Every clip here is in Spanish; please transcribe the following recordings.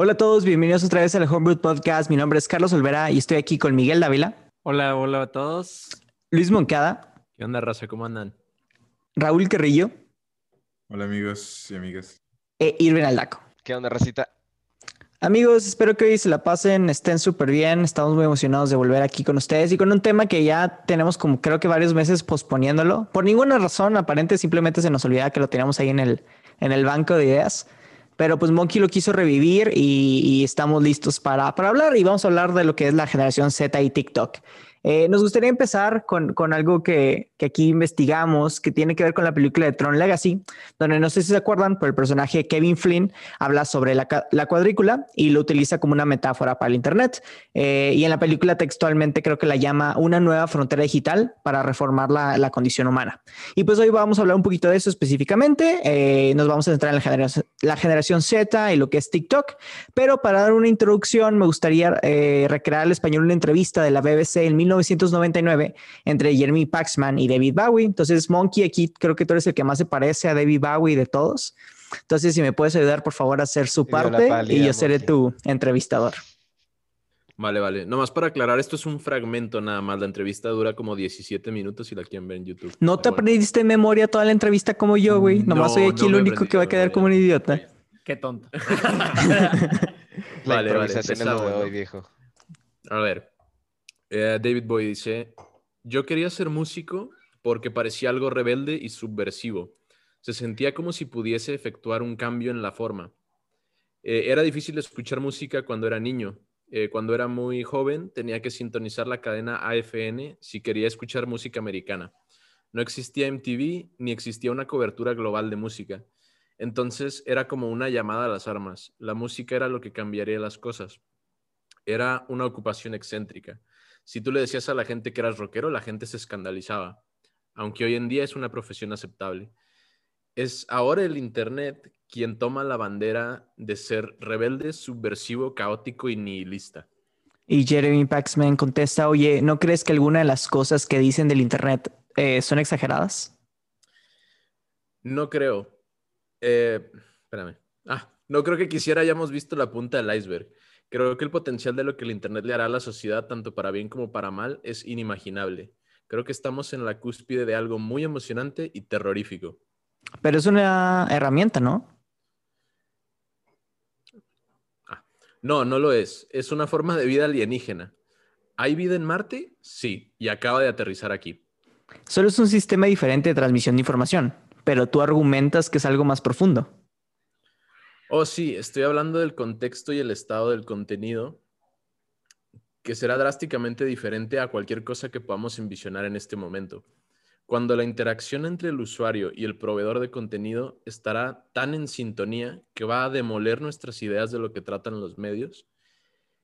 Hola a todos, bienvenidos otra vez al Homebrew Podcast. Mi nombre es Carlos Olvera y estoy aquí con Miguel Dávila. Hola, hola a todos. Luis Moncada. ¿Qué onda, raza? ¿Cómo andan? Raúl Carrillo. Hola amigos y amigas. E Irvin Aldaco. ¿Qué onda, racita? Amigos, espero que hoy se la pasen, estén súper bien. Estamos muy emocionados de volver aquí con ustedes y con un tema que ya tenemos como creo que varios meses posponiéndolo. Por ninguna razón aparente, simplemente se nos olvidaba que lo teníamos ahí en el, en el banco de ideas. Pero pues Monkey lo quiso revivir y, y estamos listos para, para hablar y vamos a hablar de lo que es la generación Z y TikTok. Eh, nos gustaría empezar con, con algo que, que, aquí investigamos, que tiene que ver con la película de Tron Legacy, donde no sé si se acuerdan, pero el personaje Kevin Flynn habla sobre la, la cuadrícula y lo utiliza como una metáfora para el Internet. Eh, y en la película textualmente creo que la llama una nueva frontera digital para reformar la, la condición humana. Y pues hoy vamos a hablar un poquito de eso específicamente. Eh, nos vamos a centrar en la generación, la generación Z y lo que es TikTok. Pero para dar una introducción, me gustaría eh, recrear al español una entrevista de la BBC en 1999 entre Jeremy Paxman y David Bowie. Entonces, Monkey, aquí creo que tú eres el que más se parece a David Bowie de todos. Entonces, si me puedes ayudar, por favor, a hacer su parte y yo seré tu entrevistador. Vale, vale. Nomás para aclarar, esto es un fragmento nada más. La entrevista dura como 17 minutos y la quieren ver en YouTube. No te aprendiste en memoria toda la entrevista como yo, güey. Nomás no, soy aquí no el único que va a quedar como un idiota. Qué tonto. vale, vale. De hoy, viejo. A ver, eh, David Bowie dice, yo quería ser músico porque parecía algo rebelde y subversivo. Se sentía como si pudiese efectuar un cambio en la forma. Eh, era difícil escuchar música cuando era niño. Eh, cuando era muy joven tenía que sintonizar la cadena AFN si quería escuchar música americana. No existía MTV ni existía una cobertura global de música. Entonces era como una llamada a las armas. La música era lo que cambiaría las cosas. Era una ocupación excéntrica. Si tú le decías a la gente que eras rockero, la gente se escandalizaba, aunque hoy en día es una profesión aceptable. Es ahora el Internet quien toma la bandera de ser rebelde, subversivo, caótico y nihilista. Y Jeremy Paxman contesta, oye, ¿no crees que alguna de las cosas que dicen del Internet eh, son exageradas? No creo. Eh, espérame. Ah, no creo que quisiera hayamos visto la punta del iceberg. Creo que el potencial de lo que el Internet le hará a la sociedad, tanto para bien como para mal, es inimaginable. Creo que estamos en la cúspide de algo muy emocionante y terrorífico. Pero es una herramienta, ¿no? Ah, no, no lo es. Es una forma de vida alienígena. ¿Hay vida en Marte? Sí, y acaba de aterrizar aquí. Solo es un sistema diferente de transmisión de información, pero tú argumentas que es algo más profundo. Oh, sí, estoy hablando del contexto y el estado del contenido, que será drásticamente diferente a cualquier cosa que podamos envisionar en este momento. Cuando la interacción entre el usuario y el proveedor de contenido estará tan en sintonía que va a demoler nuestras ideas de lo que tratan los medios,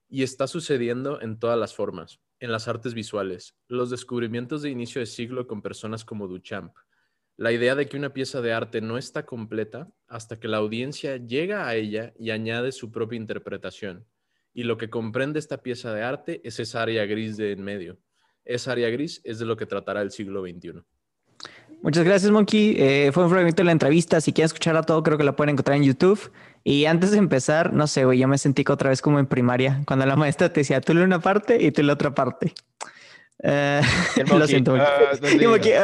y está sucediendo en todas las formas, en las artes visuales, los descubrimientos de inicio de siglo con personas como Duchamp, la idea de que una pieza de arte no está completa hasta que la audiencia llega a ella y añade su propia interpretación. Y lo que comprende esta pieza de arte es esa área gris de en medio. Esa área gris es de lo que tratará el siglo XXI. Muchas gracias, Monkey. Eh, fue un fragmento de la entrevista. Si quieren escuchar a todo, creo que la pueden encontrar en YouTube. Y antes de empezar, no sé, güey, yo me sentí otra vez como en primaria, cuando la maestra te decía, tú le una parte y tú la otra parte. Uh, lo siento. Uh, aquí, uh,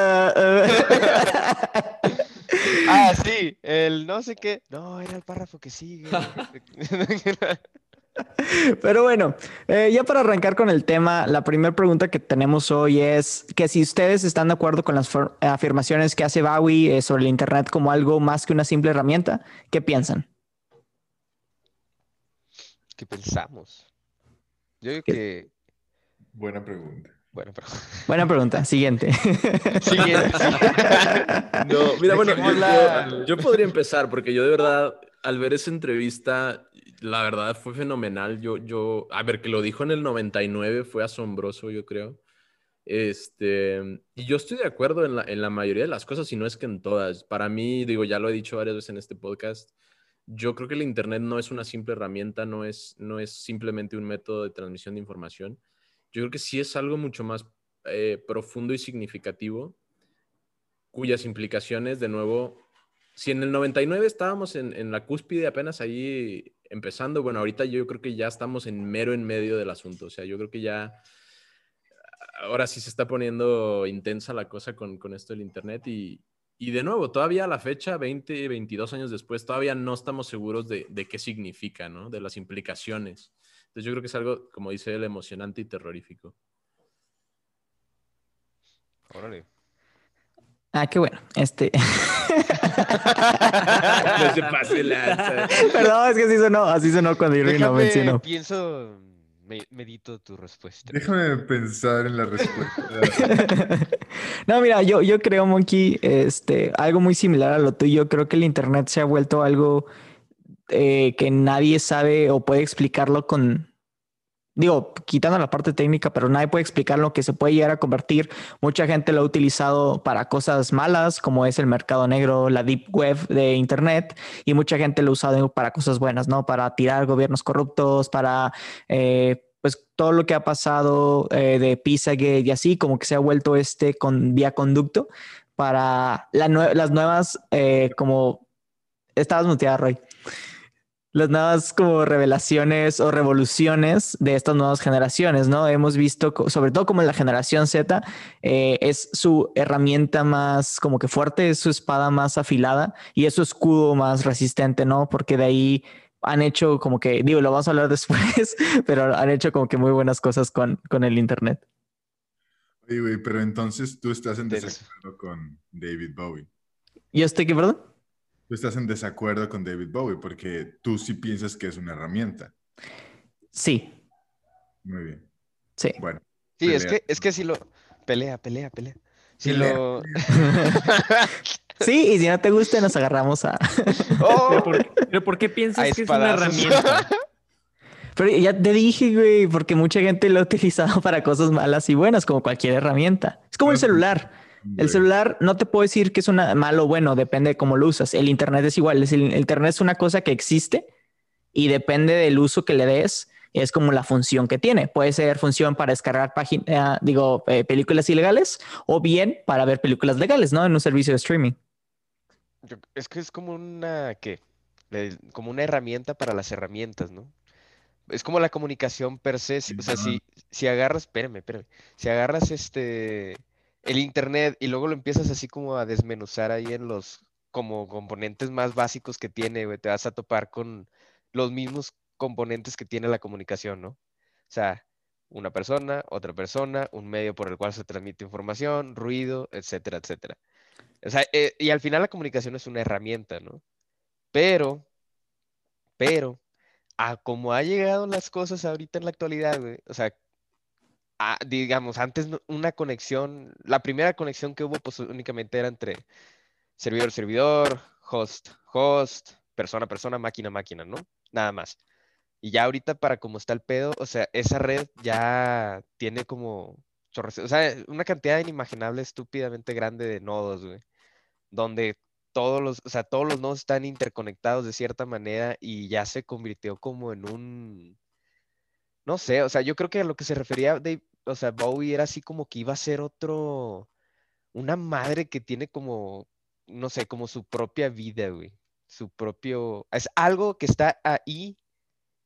ah, sí, el no sé qué. No, era el párrafo que sigue. Pero bueno, eh, ya para arrancar con el tema, la primera pregunta que tenemos hoy es que si ustedes están de acuerdo con las afirmaciones que hace Bowie eh, sobre el Internet como algo más que una simple herramienta, ¿qué piensan? ¿Qué pensamos? Yo digo que... Buena pregunta. Bueno, pero... Buena pregunta. Siguiente. Siguiente. no, mira, bueno, yo, yo, yo, podría empezar porque yo de verdad, al ver esa entrevista, la verdad fue fenomenal. Yo, yo, a ver, que lo dijo en el 99 fue asombroso, yo creo. Este, y yo estoy de acuerdo en la, en la mayoría de las cosas, y no es que en todas. Para mí, digo, ya lo he dicho varias veces en este podcast, yo creo que el Internet no es una simple herramienta, no es, no es simplemente un método de transmisión de información yo creo que sí es algo mucho más eh, profundo y significativo, cuyas implicaciones, de nuevo, si en el 99 estábamos en, en la cúspide apenas ahí empezando. Bueno, ahorita yo creo que ya estamos en mero en medio del asunto. O sea, yo creo que ya ahora sí se está poniendo intensa la cosa con, con esto del Internet y, y de nuevo, todavía a la fecha, 20, 22 años después, todavía no estamos seguros de, de, qué significa, ¿no? De las implicaciones. Entonces yo creo que es algo, como dice él, emocionante y terrorífico. Órale. Ah, qué bueno. Este. no se pase lanza. Perdón, es que así sonó, así sonó cuando Irving lo mencionó. pienso, me- medito tu respuesta. Déjame pensar en la respuesta. No, mira, yo, yo creo, Monkey, este, algo muy similar a lo tuyo. Creo que el Internet se ha vuelto algo eh, que nadie sabe o puede explicarlo con, digo, quitando la parte técnica, pero nadie puede explicar lo que se puede llegar a convertir. Mucha gente lo ha utilizado para cosas malas, como es el mercado negro, la deep web de Internet, y mucha gente lo ha usado para cosas buenas, ¿no? Para tirar gobiernos corruptos, para... eh, pues todo lo que ha pasado eh, de Pizzagate y así, como que se ha vuelto este con vía conducto para las nuevas, eh, como estabas muteada, Roy. Las nuevas como revelaciones o revoluciones de estas nuevas generaciones, ¿no? Hemos visto, sobre todo como en la generación Z, eh, es su herramienta más como que fuerte, es su espada más afilada y es su escudo más resistente, ¿no? Porque de ahí han hecho como que, digo, lo vamos a hablar después, pero han hecho como que muy buenas cosas con, con el Internet. Oye, güey, pero entonces tú estás en desacuerdo con David Bowie. ¿Yo estoy aquí, perdón? Tú estás en desacuerdo con David Bowie porque tú sí piensas que es una herramienta. Sí, Muy bien. sí. Bueno. Sí, es que, es que si lo. Pelea, pelea, pelea. Si Pelea, lo. Sí, y si no te gusta, nos agarramos a. ¡Oh! ¿Pero por, pero por qué piensas que es una herramienta? Pero ya te dije, güey, porque mucha gente lo ha utilizado para cosas malas y buenas, como cualquier herramienta. Es como el celular. El celular no te puedo decir que es una malo o bueno, depende de cómo lo usas. El internet es igual. Es el, el internet es una cosa que existe y depende del uso que le des. Es como la función que tiene. Puede ser función para descargar páginas, digo, eh, películas ilegales o bien para ver películas legales, ¿no? En un servicio de streaming. Yo- Es que es como una, ¿qué? Como una herramienta para las herramientas, ¿no? Es como la comunicación per se. si- O sea, si, si agarras, espérame, espérame. Si agarras este, el internet y luego lo empiezas así como a desmenuzar ahí en los como componentes más básicos que tiene, güey, te vas a topar con los mismos componentes que tiene la comunicación, ¿no? O sea, una persona, otra persona, un medio por el cual se transmite información, ruido, etcétera, etcétera. O sea, eh, y al final la comunicación es una herramienta, ¿no? Pero, pero, a como ha llegado las cosas ahorita en la actualidad, güey, o sea, digamos, antes una conexión, la primera conexión que hubo, pues únicamente era entre servidor, servidor, host, host, persona, persona, máquina, máquina, ¿no? Nada más. Y ya ahorita para como está el pedo, o sea, esa red ya tiene como una cantidad inimaginable, estúpidamente grande de nodos, güey, donde todos los, o sea, todos los nodos están interconectados de cierta manera y ya se convirtió como en un, no sé, o sea, yo creo que a lo que se refería o sea, Bowie era así como que iba a ser otro, una madre que tiene como, no sé, como su propia vida, güey, su propio, es algo que está ahí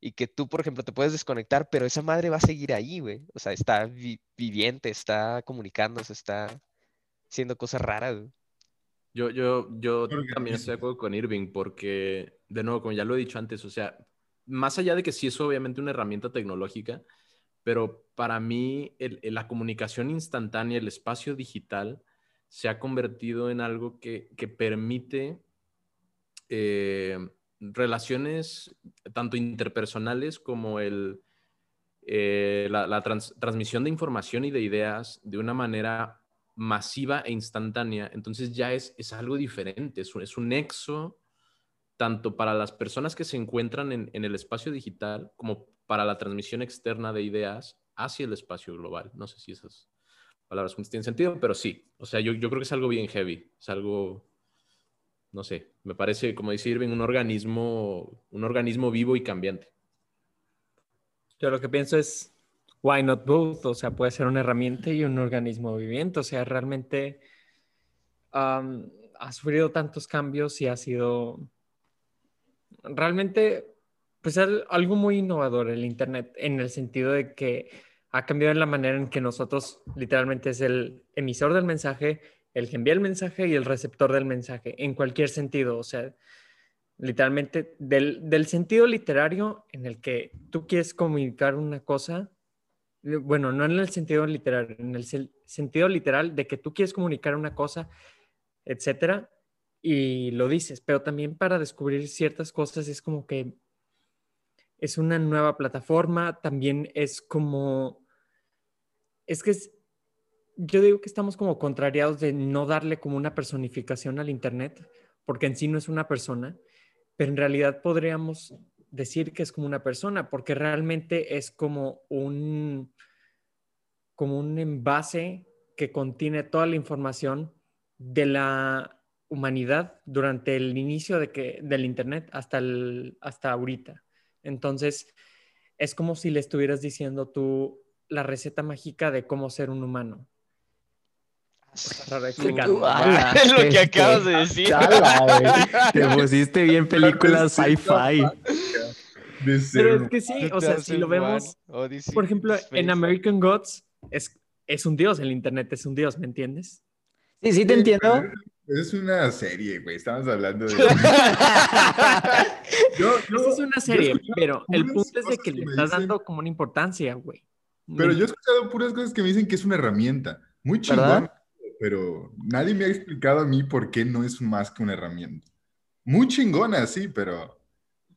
y que tú, por ejemplo, te puedes desconectar, pero esa madre va a seguir ahí, güey. O sea, está vi- viviente, está comunicándose, está haciendo cosas raras, güey. Yo, yo, yo también estoy de acuerdo con Irving porque, de nuevo, como ya lo he dicho antes, o sea, más allá de que sí es obviamente una herramienta tecnológica, pero para mí la comunicación instantánea, el espacio digital, se ha convertido en algo que, permite eh, relaciones tanto interpersonales como el, eh, la, la trans- transmisión de información y de ideas de una manera masiva e instantánea. Entonces ya es, es algo diferente, es un, es un nexo tanto para las personas que se encuentran en, en el espacio digital como para la transmisión externa de ideas hacia el espacio global. No sé si esas palabras tienen sentido, pero sí. O sea, yo, yo creo que es algo bien heavy, es algo, no sé, me parece, como dice Irving, un organismo, un organismo vivo y cambiante. Yo lo que pienso es, why not both? O sea, puede ser una herramienta y un organismo viviente. O sea, realmente am, ha sufrido tantos cambios y ha sido... Realmente pues al- algo muy innovador el Internet en el sentido de que ha cambiado la manera en que nosotros literalmente es el emisor del mensaje, el que envía el mensaje y el receptor del mensaje, en cualquier sentido. O sea, literalmente del, del sentido literario en el que tú quieres comunicar una cosa, eh, bueno, no en el sentido literario, en el sentido literal de que tú quieres comunicar una cosa, etcétera, y lo dices, pero también para descubrir ciertas cosas es como que es una nueva plataforma, también es como, es que es, yo digo que estamos como contrariados de no darle como una personificación al Internet, porque en sí no es una persona, pero en realidad podríamos decir que es como una persona, porque realmente es como un, como un envase que contiene toda la información de la humanidad durante el inicio de que, del Internet hasta, el, hasta ahorita. Entonces, es como si le estuvieras diciendo tú la receta mágica de cómo ser un humano. Es lo que este, acabas de decir. Chala. Te pusiste bien películas sci-fi. Pero es que sí, o sea, si lo vemos, por ejemplo, en American Gods es, es un dios, el Internet es un dios, ¿me entiendes? Sí, sí, te entiendo. Es una serie, güey. Estamos hablando de. Yo- yo- Esa es una serie, pero el punto es de cosas que le me estás dicen- dando como una importancia, güey. Pero Me- yo he escuchado puras cosas que me dicen que es una herramienta. Muy chingón, ¿Verdad? pero nadie me ha explicado a mí por qué no es más que una herramienta. Muy chingona, sí, pero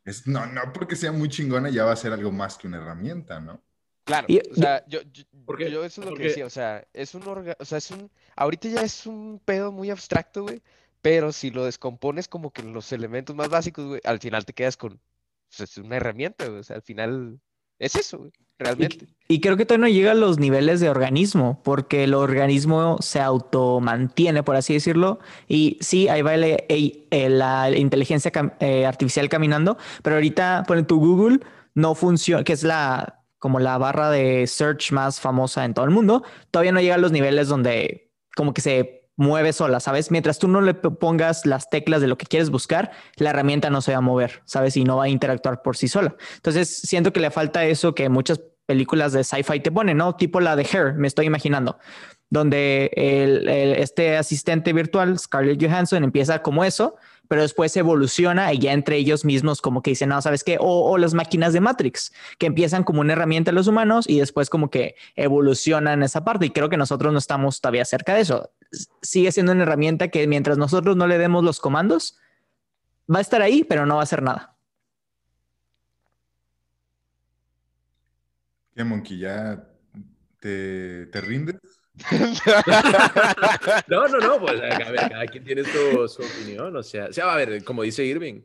es, no, no porque sea muy chingona ya va a ser algo más que una herramienta, ¿no? Claro, Y- o sea, yo, yo, Porque- yo eso es lo porque- que decía, o sea, es un orga- o sea, es un, ahorita ya es un pedo muy abstracto, güey, pero si lo descompones como que los elementos más básicos, güey, al final te quedas con, pues, es una herramienta, güey, o sea, al final es eso, güey, realmente. Y creo que todavía no llega a los niveles de organismo, porque el organismo se automantiene, por así decirlo. Y sí, ahí va el- el- el- la inteligencia cam- eh, artificial caminando, pero ahorita pone tu Google, no funciona, que es la como la barra de search más famosa en todo el mundo, todavía no llega a los niveles donde como que se mueve sola, ¿sabes? Mientras tú no le pongas las teclas de lo que quieres buscar, la herramienta no se va a mover, ¿sabes? Y no va a interactuar por sí sola. Entonces, siento que le falta eso que muchas películas de sci-fi te ponen, ¿no? Tipo la de Her, me estoy imaginando, donde el- el- este asistente virtual, Scarlett Johansson, empieza como eso, pero después evoluciona y ya entre ellos mismos como que dicen, no, ¿sabes qué? O, las máquinas de Matrix, que empiezan como una herramienta a los humanos y después como que evolucionan esa parte. Y creo que nosotros no estamos todavía cerca de eso. Sigue siendo una herramienta que mientras nosotros no le demos los comandos, va a estar ahí, pero no va a hacer nada. ¿Qué, Monkey? ¿Ya te, te rindes? No, no, no, pues a ver, cada quien tiene su, su opinión, o sea, o sea, a ver, como dice Irving,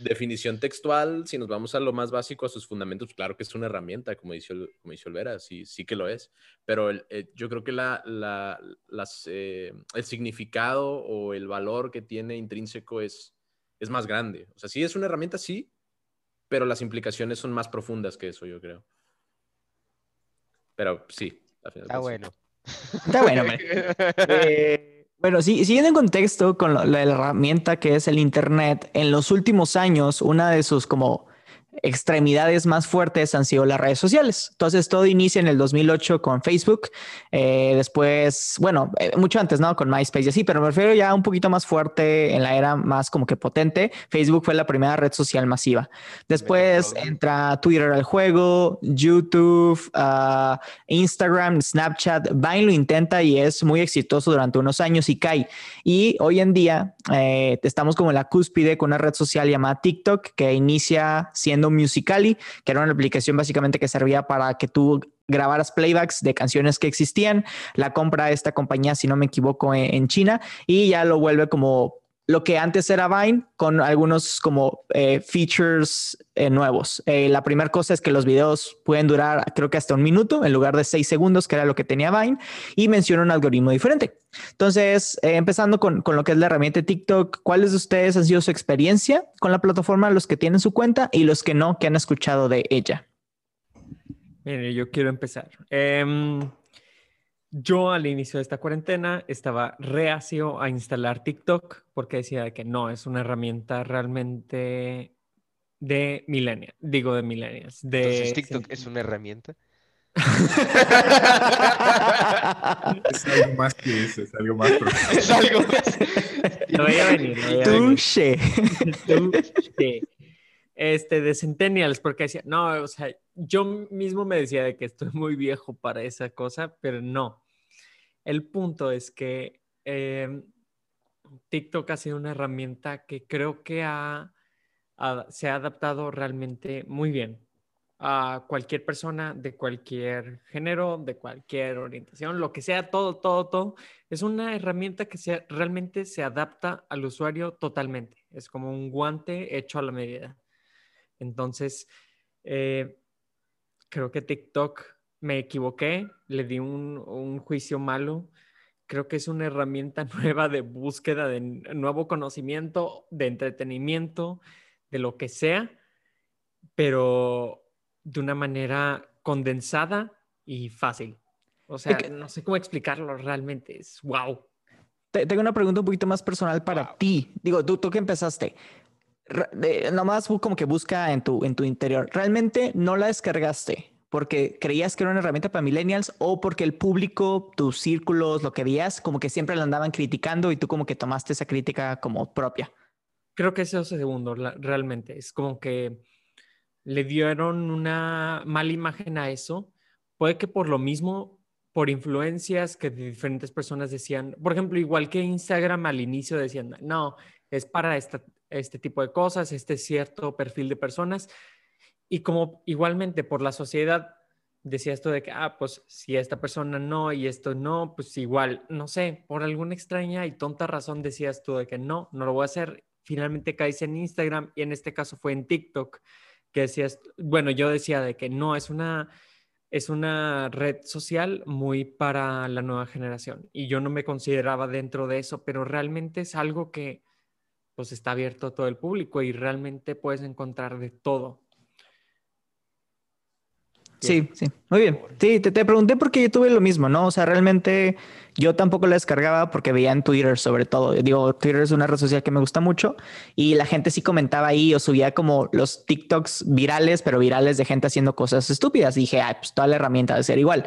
definición textual, si nos vamos a lo más básico, a sus fundamentos, pues claro que es una herramienta, como dice, como dice Olvera, sí, sí que lo es, pero el- eh, yo creo que la, la- las, eh, el significado o el valor que tiene intrínseco es, es más grande, o sea, sí es una herramienta, sí, pero las implicaciones son más profundas que eso, yo creo. Pero sí. al final, sí. bueno. Está bueno, hombre. Eh, bueno, sí, siguiendo en contexto con la herramienta que es el Internet, en los últimos años, una de sus como extremidades más fuertes han sido las redes sociales. Entonces, todo inicia en el 2008 con Facebook, eh, después, bueno, eh, mucho antes, ¿no? Con MySpace y así, pero me refiero ya un poquito más fuerte en la era más como que potente. Facebook fue la primera red social masiva. Después entra Twitter al juego, YouTube, ah, Instagram, Snapchat, Vine lo intenta y es muy exitoso durante unos años y cae. Y hoy en día eh, estamos como en la cúspide con una red social llamada TikTok que inicia siendo Musically, que era una aplicación básicamente que servía para que tú grabaras playbacks de canciones que existían. La compra esta compañía, si no me equivoco, en China y ya lo vuelve como lo que antes era Vine con algunos como eh, features eh, nuevos. Eh, la primera cosa es que los videos pueden durar creo que hasta un minuto en lugar de seis segundos, que era lo que tenía Vine, y menciona un algoritmo diferente. Entonces, empezando con, con lo que es la herramienta TikTok, ¿cuáles de ustedes han sido su experiencia con la plataforma, los que tienen su cuenta y los que no, que han escuchado de ella? Mire, yo quiero empezar. Em, yo al inicio de esta cuarentena estaba reacio a instalar TikTok porque decía que no, es una herramienta realmente de millennials. Digo de millennials. De Entonces, TikTok es una herramienta. Es algo más que eso, es algo más profundo. Es algo más. Lo lo veía venir. Touché. Touché. Este, de Centennials, porque decía, no, o sea, yo mismo me decía de que estoy muy viejo para esa cosa, pero no. El punto es que eh, TikTok ha sido una herramienta que creo que ha, se ha adaptado realmente muy bien a cualquier persona de cualquier género, de cualquier orientación, lo que sea, todo, todo, todo. Es una herramienta que realmente se adapta al usuario totalmente. Es como un guante hecho a la medida. Entonces, eh, creo que TikTok me equivoqué, le di un, un juicio malo. Creo que es una herramienta nueva de búsqueda de nuevo conocimiento, de entretenimiento, de lo que sea, pero de una manera condensada y fácil. O sea, que- no sé cómo explicarlo realmente. Es wow. Te- Tengo una pregunta un poquito más personal para ti. Digo, tú, tú que empezaste. Re- de- nomás como que busca en tu, en tu interior. ¿Realmente no la descargaste porque creías que era una herramienta para millennials o porque el público, tus círculos, lo que veías, como que siempre la andaban criticando y tú como que tomaste esa crítica como propia? Creo que eso es segundo, la- realmente. Es como que le dieron una mala imagen a eso. Puede que por lo mismo, por influencias que diferentes personas decían, por ejemplo, igual que Instagram al inicio decían, no, es para esta- este tipo de cosas, este cierto perfil de personas. Y como igualmente por la sociedad decía esto de que, ah, pues si esta persona no y esto no, pues igual, no sé, por alguna extraña y tonta razón decías tú de que no, no lo voy a hacer. Finalmente caes en Instagram y en este caso fue en TikTok que decías, bueno, yo decía de que no, es una, es una red social muy para la nueva generación y yo no me consideraba dentro de eso, pero realmente es algo que pues está abierto a todo el público y realmente puedes encontrar de todo. Sí, sí, muy bien. Sí, te, te pregunté porque yo tuve lo mismo, ¿no? O sea, realmente yo tampoco la descargaba porque veía en Twitter sobre todo. Digo, Twitter es una red social que me gusta mucho y la gente sí comentaba ahí o subía como los TikToks virales, pero virales de gente haciendo cosas estúpidas. Y dije, ay, pues toda la herramienta debe ser igual.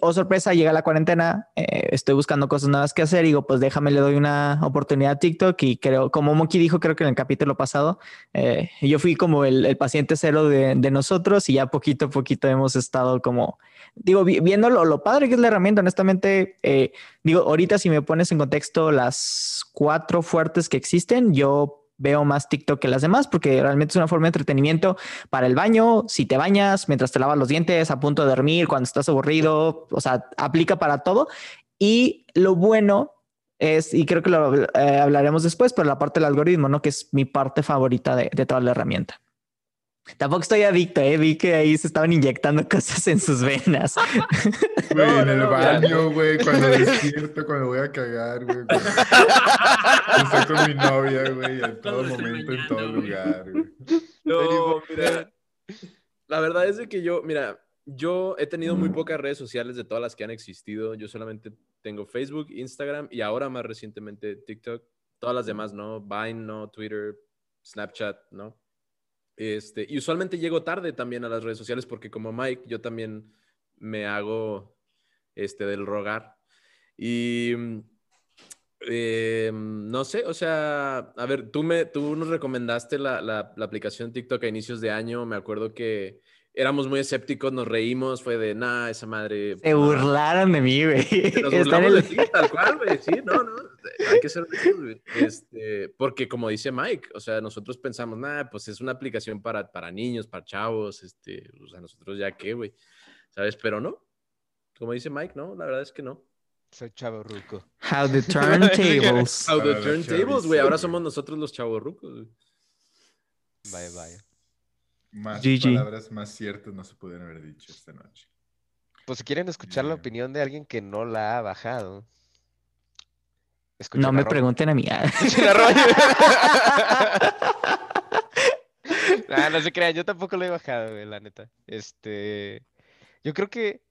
Oh, sorpresa, llega la cuarentena, eh, estoy buscando cosas nuevas que hacer digo, pues déjame, le doy una oportunidad a TikTok y creo, como Monkey dijo, creo que en el capítulo pasado, eh, yo fui como el, el paciente cero de, de, nosotros y ya poquito a poquito hemos estado como, digo, vi, viendo lo, lo, padre que es la herramienta, honestamente, eh, digo, ahorita si me pones en contexto las cuatro fuertes que existen, yo veo más TikTok que las demás porque realmente es una forma de entretenimiento para el baño, si te bañas, mientras te lavas los dientes, a punto de dormir, cuando estás aburrido, o sea, aplica para todo. Y lo bueno es, y creo que lo eh, hablaremos después, pero la parte del algoritmo, ¿no? Que es mi parte favorita de, de toda la herramienta. Tampoco estoy adicto, ¿eh? Vi que ahí se estaban inyectando cosas en sus venas. Güey, no, en el no, baño, güey, cuando despierto, cuando voy a cagar, güey. Estoy con mi novia, güey, en todo momento, en todo lugar, güey. No, mira. La verdad es de que yo, mira, yo he tenido muy pocas redes sociales de todas las que han existido. Yo solamente tengo Facebook, Instagram y ahora más recientemente TikTok. Todas las demás, ¿no? Vine, no, Twitter, Snapchat, ¿no? Este, y usualmente llego tarde también a las redes sociales porque como Mike, yo también me hago este, del rogar. Y eh, no sé, o sea, a ver, tú, me, tú nos recomendaste la, la, aplicación TikTok a inicios de año. Me acuerdo que éramos muy escépticos, nos reímos, fue de, nah, esa madre. Se burlaron de mí, güey. Nos burlamos el... de ti, tal cual, güey. Sí, no, no, hay que ser güey. Este, porque como dice Mike, o sea, nosotros pensamos, nah, pues es una aplicación para, para niños, para chavos, este, o sea, nosotros ya qué, güey, ¿sabes? Pero no, como dice Mike, no, la verdad es que no. Soy chavo ruco. How the turntables. How the turntables, güey. Ahora somos nosotros los chavos rucos. Vaya, vaya. Más GG. palabras más ciertas no se pudieron haber dicho esta noche. Pues si quieren escuchar la opinión de alguien que no la ha bajado. No me pregunten a mí. nah, no se crean, yo tampoco lo he bajado, güey, la neta. Este. Yo creo que.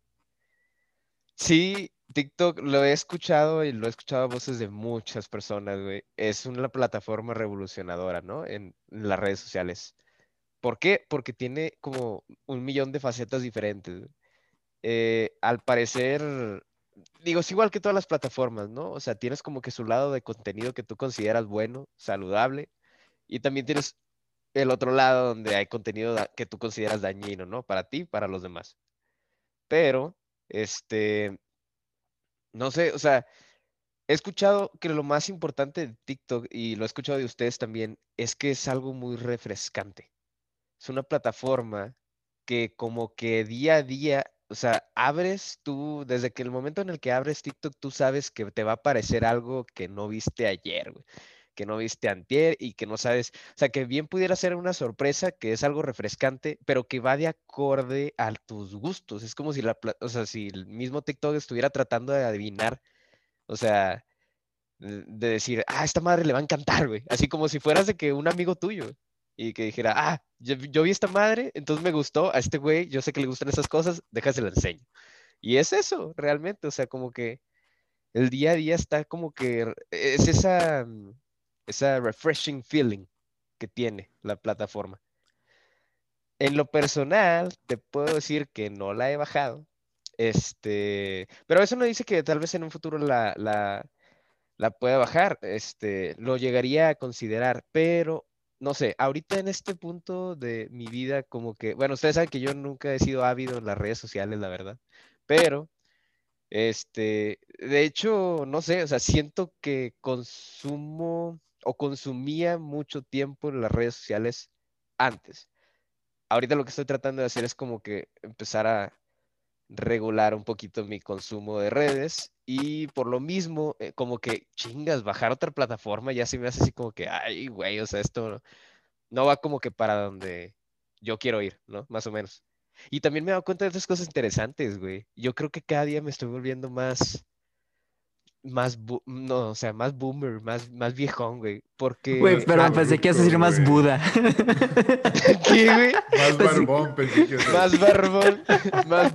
Sí, TikTok lo he escuchado y lo he escuchado a voces de muchas personas, güey. Es una plataforma revolucionadora, ¿no? En, en, las redes sociales. ¿Por qué? Porque tiene como un millón de facetas diferentes. Eh, al parecer, digo, es igual que todas las plataformas, ¿no? O sea, tienes como que su lado de contenido que tú consideras bueno, saludable, y también tienes el otro lado donde hay contenido que tú consideras dañino, ¿no? Para ti, para los demás. Pero, este, no sé, o sea, he escuchado que lo más importante de TikTok, y lo he escuchado de ustedes también, es que es algo muy refrescante. Es una plataforma que como que día a día, o sea, abres tú, desde que el momento en el que abres TikTok, tú sabes que te va a aparecer algo que no viste ayer, güey, que no viste antier y que no sabes, o sea, que bien pudiera ser una sorpresa, que es algo refrescante, pero que va de acorde a tus gustos. Es como si la, o sea, si el mismo TikTok estuviera tratando de adivinar, o sea, de decir, ah, esta madre le va a encantar, güey. Así como si fueras de que un amigo tuyo y que dijera, ah, yo, yo vi esta madre, entonces me gustó, a este güey, yo sé que le gustan esas cosas, déjase la enseño. Y es eso, realmente, o sea, como que el día a día está como que es esa, mm, esa refreshing feeling que tiene la plataforma. En lo personal, te puedo decir que no la he bajado, este, pero eso no dice que tal vez en un futuro la, la, la pueda bajar, este, lo llegaría a considerar, pero no sé, ahorita en este punto de mi vida, como que, bueno, ustedes saben que yo nunca he sido ávido en las redes sociales, la verdad, pero, este, de hecho, no sé, o sea, siento que consumo o consumía mucho tiempo en las redes sociales antes. Ahorita lo que estoy tratando de hacer es como que empezar a regular un poquito mi consumo de redes y por lo mismo, eh, como que chingas, bajar otra plataforma ya se me hace así como que, ay, güey, o sea, esto no, no va como que para donde yo quiero ir, ¿no? Más o menos. Y también me he dado cuenta de otras cosas interesantes, güey. Yo creo que cada día me estoy volviendo más, más, no, o sea, más boomer, más, más viejón, güey. Porque... Güey, perdón, Ah, pensé que ibas a decir más. Buda. ¿Qué, güey? Más Pues sí. barbón, pensé que Más barbón, más...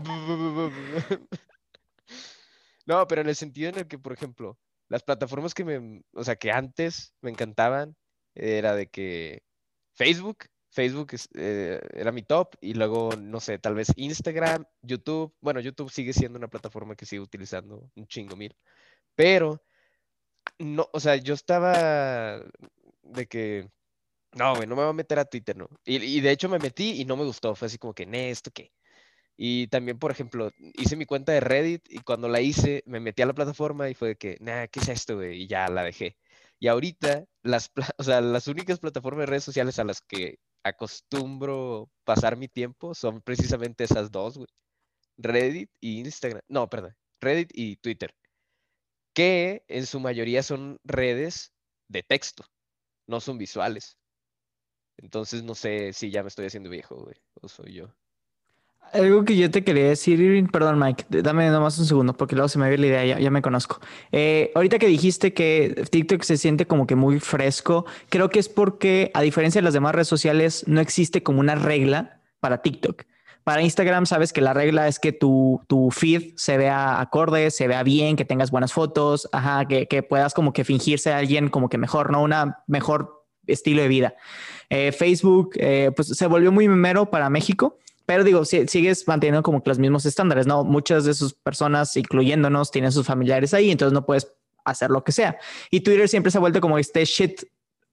No, pero en el sentido en el que, por ejemplo, las plataformas que me, o sea, que antes me encantaban, era de que Facebook, Facebook es- eh, era mi top, y luego, no sé, tal vez Instagram, YouTube, bueno, YouTube sigue siendo una plataforma que sigo utilizando un chingo mil, pero, no, o sea, yo estaba de que, no, güey, no me voy a meter a Twitter, ¿no? Y, de hecho me metí y no me gustó, fue así como que, "Ne, ¿esto qué? Y también, por ejemplo, hice mi cuenta de Reddit y cuando la hice, me metí a la plataforma y fue de que, nah, ¿qué es esto, güey? Y ya la dejé. Y ahorita, las, o sea, las únicas plataformas de redes sociales a las que acostumbro pasar mi tiempo son precisamente esas dos, güey. Reddit y Instagram. No, perdón. Reddit y Twitter. Que en su mayoría son redes de texto, no son visuales. Entonces no sé si ya me estoy haciendo viejo, güey, o soy yo. Algo que yo te quería decir, perdón, Mike, dame nomás un segundo porque luego se me ve la idea, ya, ya me conozco. Eh, ahorita que dijiste que TikTok se siente como que muy fresco, creo que es porque, a diferencia de las demás redes sociales, no existe como una regla para TikTok. Para Instagram, sabes que la regla es que tu, tu feed se vea acorde, se vea bien, que tengas buenas fotos, ajá, que, que puedas como que fingirse a alguien como que mejor, ¿no? Una mejor estilo de vida. Eh, Facebook, eh, pues se volvió muy memero para México. Pero digo, si- sigues manteniendo como que los mismos estándares, ¿no? Muchas de sus personas, incluyéndonos, tienen sus familiares ahí, entonces no puedes hacer lo que sea. Y Twitter siempre se ha vuelto como este shit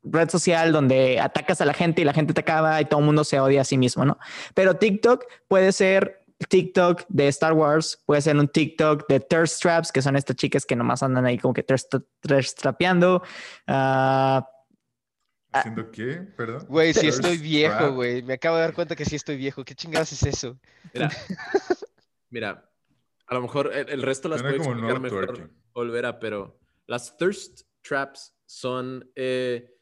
red social donde atacas a la gente y la gente te acaba y todo el mundo se odia a sí mismo, ¿no? Pero TikTok puede ser TikTok de Star Wars, puede ser un TikTok de thirst traps, que son estas chicas que nomás andan ahí como que thirst, thirst trapeando. Ah, ¿Haciendo qué? Perdón. Güey, sí estoy viejo, güey. Me acabo de dar cuenta que sí estoy viejo. ¿Qué chingados es eso? Mira, mira, a lo mejor el, el resto las como explicar mejor. Olvera, pero las thirst traps son, eh,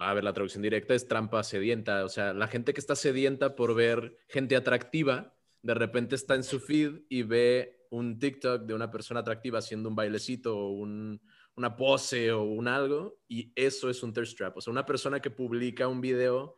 a ver, la traducción directa es trampa sedienta, o sea, la gente que está sedienta por ver gente atractiva, de repente está en su feed y ve un TikTok de una persona atractiva haciendo un bailecito o un- una pose o un algo, y eso es un thirst trap, o sea, una persona que publica un video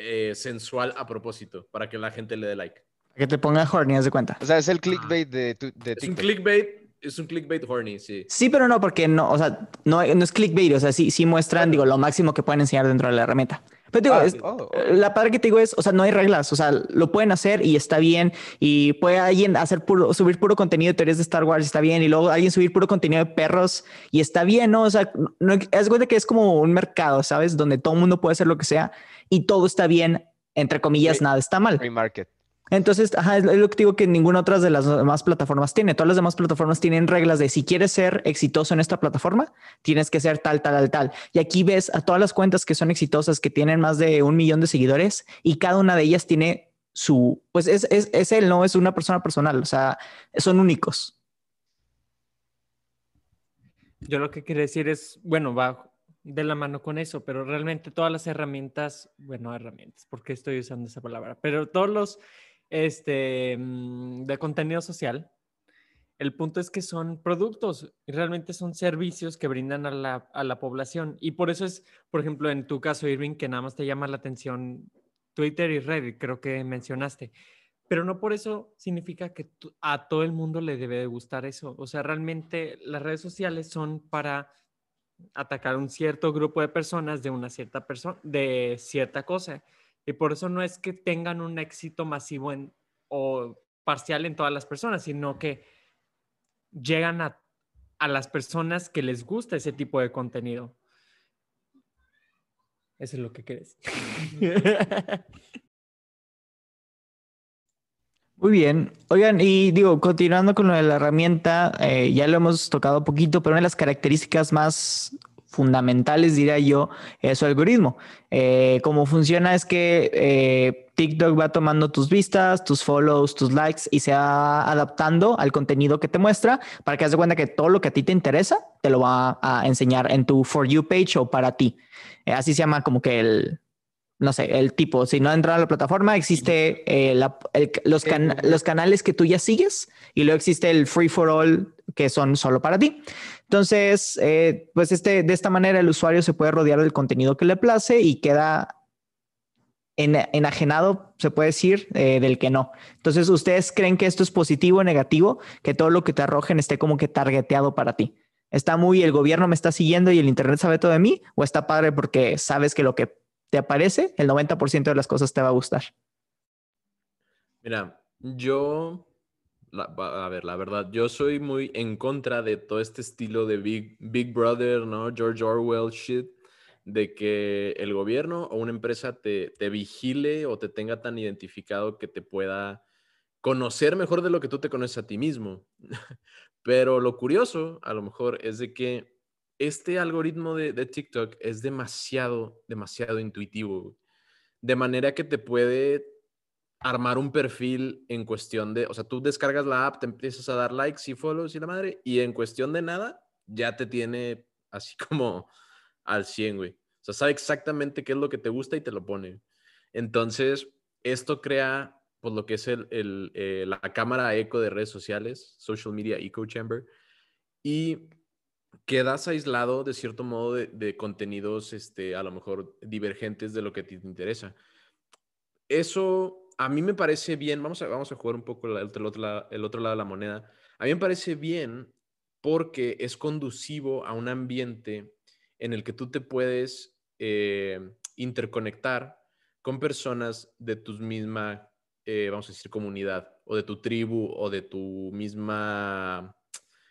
eh, sensual a propósito para que la gente le dé like. que te ponga horny, haz de cuenta. O sea, es el clickbait de, tu- de Es un TikTok. clickbait, es un clickbait horny, sí. Sí, pero no, porque no, o sea, no, no es clickbait, o sea, sí, sí muestran, digo, lo máximo que pueden enseñar dentro de la herramienta. Pero digo, Ah, es- oh, oh. la padre que te digo es, o sea, no hay reglas, o sea, lo pueden hacer y está bien. Y puede alguien hacer puro, subir puro contenido de teorías de Star Wars, está bien. Y luego alguien subir puro contenido de perros y está bien, ¿no? O sea, no, es cuenta que es como un mercado, ¿sabes? Donde todo el mundo puede hacer lo que sea y todo está bien, entre comillas, Free- nada está mal. Free market. Entonces, ajá, es lo que digo que ninguna otra de las demás plataformas tiene. Todas las demás plataformas tienen reglas de si quieres ser exitoso en esta plataforma, tienes que ser tal, tal, tal, tal. Y aquí ves a todas las cuentas que son exitosas, que tienen más de un millón de seguidores y cada una de ellas tiene su, pues es, es, es él, no es una persona personal, o sea, son únicos. Yo lo que quiero decir es, bueno, va de la mano con eso, pero realmente todas las herramientas, bueno, herramientas, porque estoy usando esa palabra, pero todos los este, mm, de contenido social, el punto es que son productos y realmente son servicios que brindan a la, a la población. Y por eso es, por ejemplo, en tu caso, Irving, que nada más te llama la atención Twitter y Reddit, creo que mencionaste. Pero no por eso significa que a todo el mundo le debe de gustar eso. O sea, realmente las redes sociales son para atacar un cierto grupo de personas de una cierta persona, de cierta cosa. Y por eso no es que tengan un éxito masivo o parcial en todas las personas, sino que llegan a, a las personas que les gusta ese tipo de contenido. Eso es lo que quieres. Muy bien. Oigan, y digo, continuando con lo de la herramienta, eh, ya lo hemos tocado poquito, pero una de las características más fundamentales, diría yo, es su algoritmo. Eh, cómo funciona es que eh, TikTok va tomando tus vistas, tus follows, tus likes y se va adaptando al contenido que te muestra para que haz de cuenta que todo lo que a ti te interesa te lo va a enseñar en tu For You page o para ti. Eh, así se llama como que el, no sé, el tipo, si no entra a la plataforma, existe eh, la- el- los, can- los canales que tú ya sigues y luego existe el free for all que son solo para ti. Entonces, eh, pues este, de esta manera el usuario se puede rodear del contenido que le place y queda en- enajenado, se puede decir, eh, del que no. Entonces, ¿ustedes creen que esto es positivo o negativo? Que todo lo que te arrojen esté como que targeteado para ti. ¿Está muy el gobierno me está siguiendo y el internet sabe todo de mí? ¿O está padre porque sabes que lo que te aparece, el 90% de las cosas te va a gustar? Mira, yo, la- a ver, la verdad, yo soy muy en contra de todo este estilo de Big, Big Brother, ¿no? George Orwell shit, de que el gobierno o una empresa te, te vigile o te tenga tan identificado que te pueda conocer mejor de lo que tú te conoces a ti mismo. Pero lo curioso, a lo mejor, es de que este algoritmo de, de TikTok es demasiado, demasiado intuitivo. De manera que te puede armar un perfil en cuestión de, o sea, tú descargas la app, te empiezas a dar likes y follows y la madre, y en cuestión de nada, ya te tiene así como al 100, güey. O sea, sabe exactamente qué es lo que te gusta y te lo pone. Entonces, esto crea, pues, lo que es el, el, eh, la cámara eco de redes sociales, Social Media Echo Chamber, y quedas aislado de cierto modo de, contenidos, este, a lo mejor divergentes de lo que te interesa. Eso a mí me parece bien. Vamos a, vamos a jugar un poco el, otro el otro lado de la moneda. A mí me parece bien porque es conducivo a un ambiente en el que tú te puedes eh, interconectar con personas de tu misma, eh, vamos a decir, comunidad o de tu tribu o de tu misma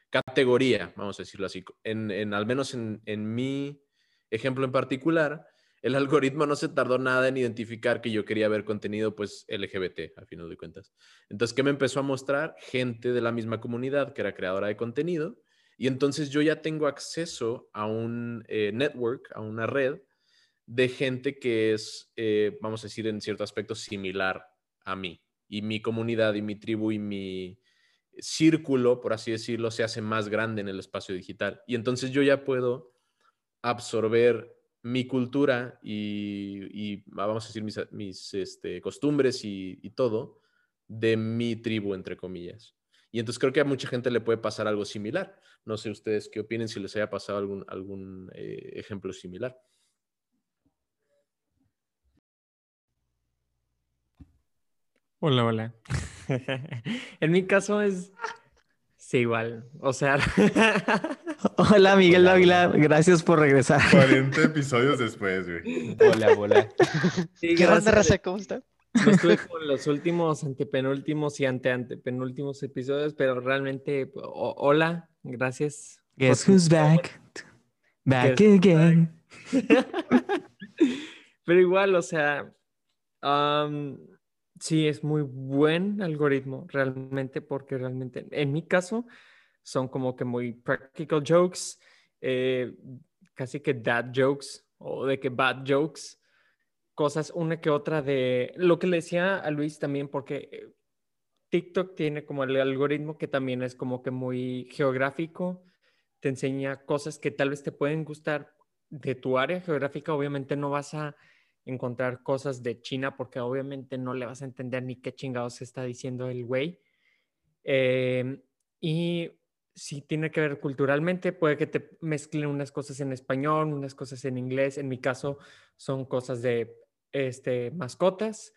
categoría, vamos a decirlo así. En, al menos en, en mi ejemplo en particular, el algoritmo no se tardó nada en identificar que yo quería ver contenido pues LGBT, a final de cuentas. Entonces, ¿qué me empezó a mostrar? Gente de la misma comunidad que era creadora de contenido. Y entonces yo ya tengo acceso a un eh, network, a una red de gente que es, eh, vamos a decir, en cierto aspecto similar a mí. Y mi comunidad y mi tribu y mi círculo, por así decirlo, se hace más grande en el espacio digital. Y entonces yo ya puedo absorber mi cultura y, vamos a decir, mis, este, costumbres y, todo de mi tribu, entre comillas. Y entonces creo que a mucha gente le puede pasar algo similar. No sé ustedes qué opinen si les haya pasado algún, algún eh, ejemplo similar. Hola, hola. en mi caso es... Sí, igual. O sea... Hola, Miguel Hola, Dávila. hola. Gracias por regresar. 40 episodios después, güey. Hola, hola. Sí, ¿Qué onda, gracias. raza? ¿Cómo están? No estuve con los últimos, antepenúltimos y ante antepenúltimos episodios, pero realmente, hola, gracias. Guess who's back? Back Guess again. Pero igual, o sea, am, sí, es muy buen algoritmo realmente, porque realmente, en mi caso, son como que muy practical jokes, eh, casi que dad jokes o de que bad jokes, cosas una que otra de lo que le decía a Luis también, porque eh, TikTok tiene como el algoritmo que también es como que muy geográfico, te enseña cosas que tal vez te pueden gustar de tu área geográfica, obviamente no vas a encontrar cosas de China porque obviamente no le vas a entender ni qué chingados está diciendo el güey. Eh, y si tiene que ver culturalmente, puede que te mezclen unas cosas en español, unas cosas en inglés. En mi caso son cosas de este, mascotas,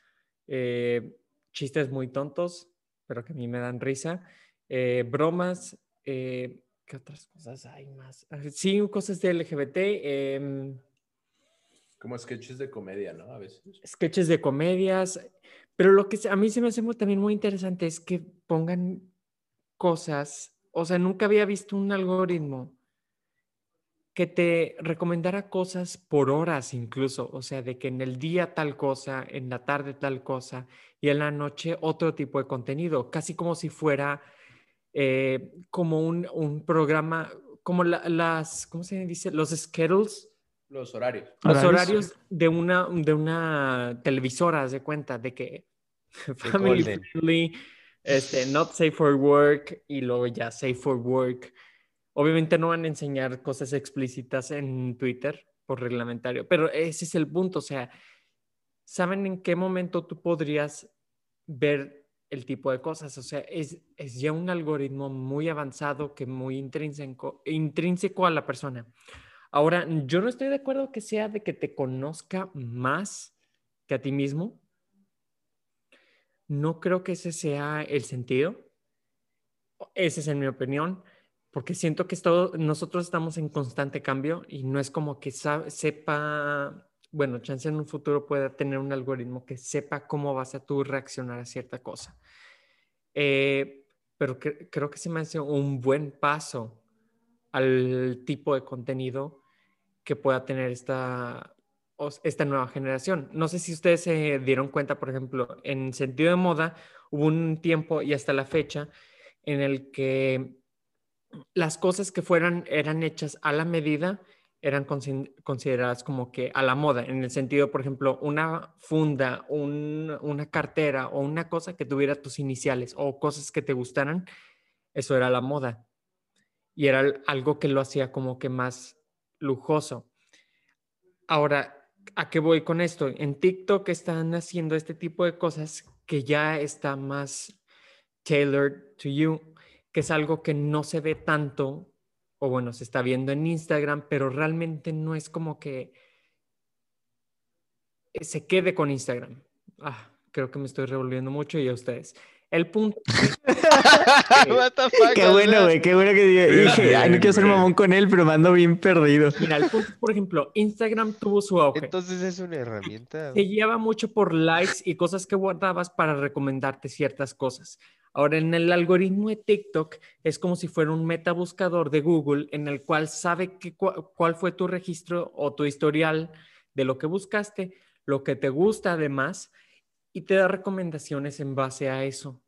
eh, chistes muy tontos, pero que a mí me dan risa, eh, bromas. eh, ¿Qué otras cosas hay más? Ah, Sí, cosas de LGBT. Como sketches de comedia, ¿no? A veces. sketches de comedias, pero lo que a mí se me hace muy- también muy interesante es que pongan cosas, o sea, nunca había visto un algoritmo que te recomendara cosas por horas incluso, o sea, de que en el día tal cosa, en la tarde tal cosa y en la noche otro tipo de contenido, casi como si fuera eh, como un, un programa, como la- las, ¿cómo se dice? Los schedules Los horarios. los ¿Horarios? horarios de una, de una televisora, haz de cuenta, de que family Golden. friendly, este, not safe for work y luego ya safe for work. Obviamente no van a enseñar cosas explícitas en Twitter por reglamentario, pero ese es el punto, o sea, ¿saben en qué momento tú podrías ver el tipo de cosas? O sea, es, es ya un algoritmo muy avanzado que muy intrínseco, intrínseco a la persona. Ahora, yo no estoy de acuerdo que sea de que te conozca más que a ti mismo. No creo que ese sea el sentido. Ese es en mi opinión, porque siento que esto- nosotros estamos en constante cambio y no es como que sepa, bueno, chance en un futuro pueda tener un algoritmo que sepa cómo vas a tú reaccionar a cierta cosa. Eh, pero cre- creo que se me hace un buen paso al tipo de contenido que pueda tener esta, esta nueva generación. No sé si ustedes se dieron cuenta, por ejemplo, en sentido de moda, hubo un tiempo y hasta la fecha en el que las cosas que fueran, eran hechas a la medida eran consi- consideradas como que a la moda, en el sentido, por ejemplo, una funda, un- una cartera o una cosa que tuviera tus iniciales o cosas que te gustaran, eso era la moda. Y era al- algo que lo hacía como que más lujoso. Ahora, ¿a qué voy con esto? En TikTok están haciendo este tipo de cosas que ya está más tailored to you, que es algo que no se ve tanto, o bueno, se está viendo en Instagram, pero realmente no es como que se quede con Instagram. Ah, creo que me estoy revolviendo mucho y a ustedes. El punto What the fuck, Qué bueno, güey, qué bueno que dije, ay, no quiero ser mamón con él, pero me ando bien perdido. Mira, el punto, por ejemplo, Instagram tuvo su auge. Entonces es una herramienta. Se lleva mucho por likes y cosas que guardabas para recomendarte ciertas cosas. Ahora, en el algoritmo de TikTok es como si fuera un metabuscador de Google en el cual sabe que, cuál fue tu registro o tu historial de lo que buscaste, lo que te gusta además, y te da recomendaciones en base a eso.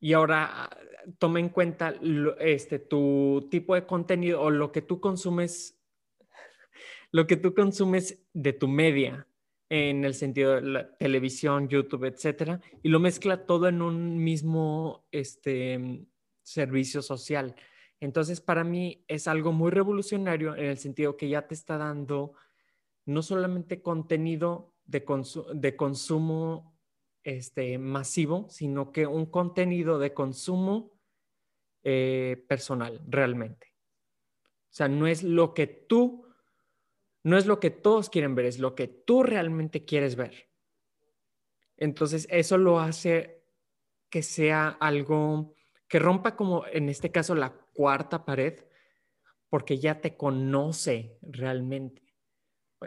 Y ahora ah, toma en cuenta este, tu tipo de contenido o lo que tú consumes, lo que tú consumes de tu media, en el sentido de la televisión, YouTube, etcétera, y lo mezcla todo en un mismo este, servicio social. Entonces, para mí es algo muy revolucionario en el sentido que ya te está dando no solamente contenido de, consu- de consumo este, masivo, sino que un contenido de consumo eh, personal, realmente. O sea, no es lo que tú, no es lo que todos quieren ver, es lo que tú realmente quieres ver. Entonces, eso lo hace que sea algo que rompa como en este caso la cuarta pared, porque ya te conoce realmente.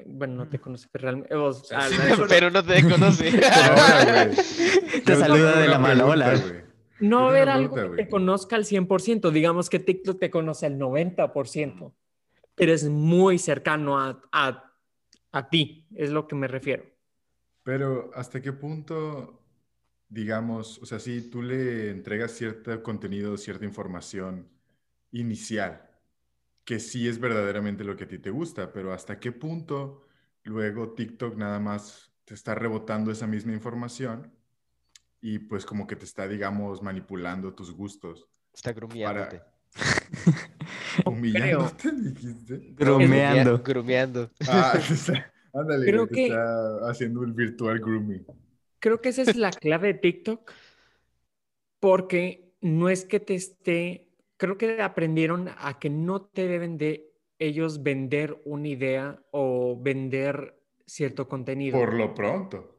Bueno, no te conoce realmente. o sea, Sí, Pero no te conoce. Ahora. Te saluda de la mano, hola. no ver algo pregunta, que te conozca al 100%. Digamos que TikTok te conoce al 90%, pero es muy cercano a, a, a ti, es lo que me refiero. Pero ¿hasta qué punto, digamos, o sea, si tú le entregas cierto contenido, cierta información inicial, que sí es verdaderamente lo que a ti te gusta, pero ¿hasta qué punto luego TikTok nada más te está rebotando esa misma información y pues como que te está, digamos, manipulando tus gustos? Está grumeándote. Humillándote, dijiste. Bromeando. Grumeando. Ah, está- ándale, Creo que- está haciendo el virtual grooming. Creo que esa es la clave de TikTok, porque no es que te esté, creo que aprendieron a que no te deben de ellos vender una idea o vender cierto contenido. Por lo pronto.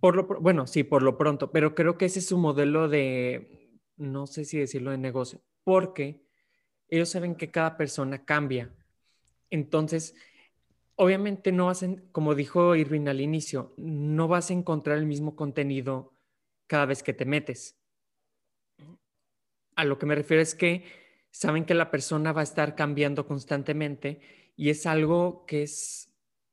Por lo, bueno, sí, por lo pronto, pero creo que ese es su modelo de, no sé si decirlo de negocio, porque ellos saben que cada persona cambia. Entonces, obviamente no vas en- como dijo Irving al inicio, no vas a encontrar el mismo contenido cada vez que te metes. A lo que me refiero es que saben que la persona va a estar cambiando constantemente y es algo que es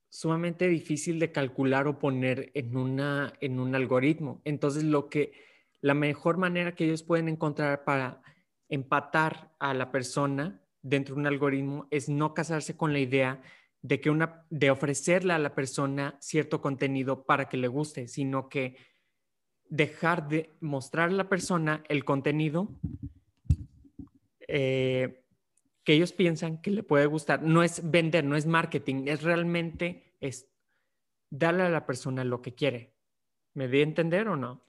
sumamente difícil de calcular o poner en, una, en un algoritmo. Entonces, lo que la mejor manera que ellos pueden encontrar para empatar a la persona dentro de un algoritmo es no casarse con la idea de que una de ofrecerle a la persona cierto contenido para que le guste, sino que dejar de mostrar a la persona el contenido eh, que ellos piensan que le puede gustar. No es vender, no es marketing, es realmente es darle a la persona lo que quiere. ¿Me di a entender o no?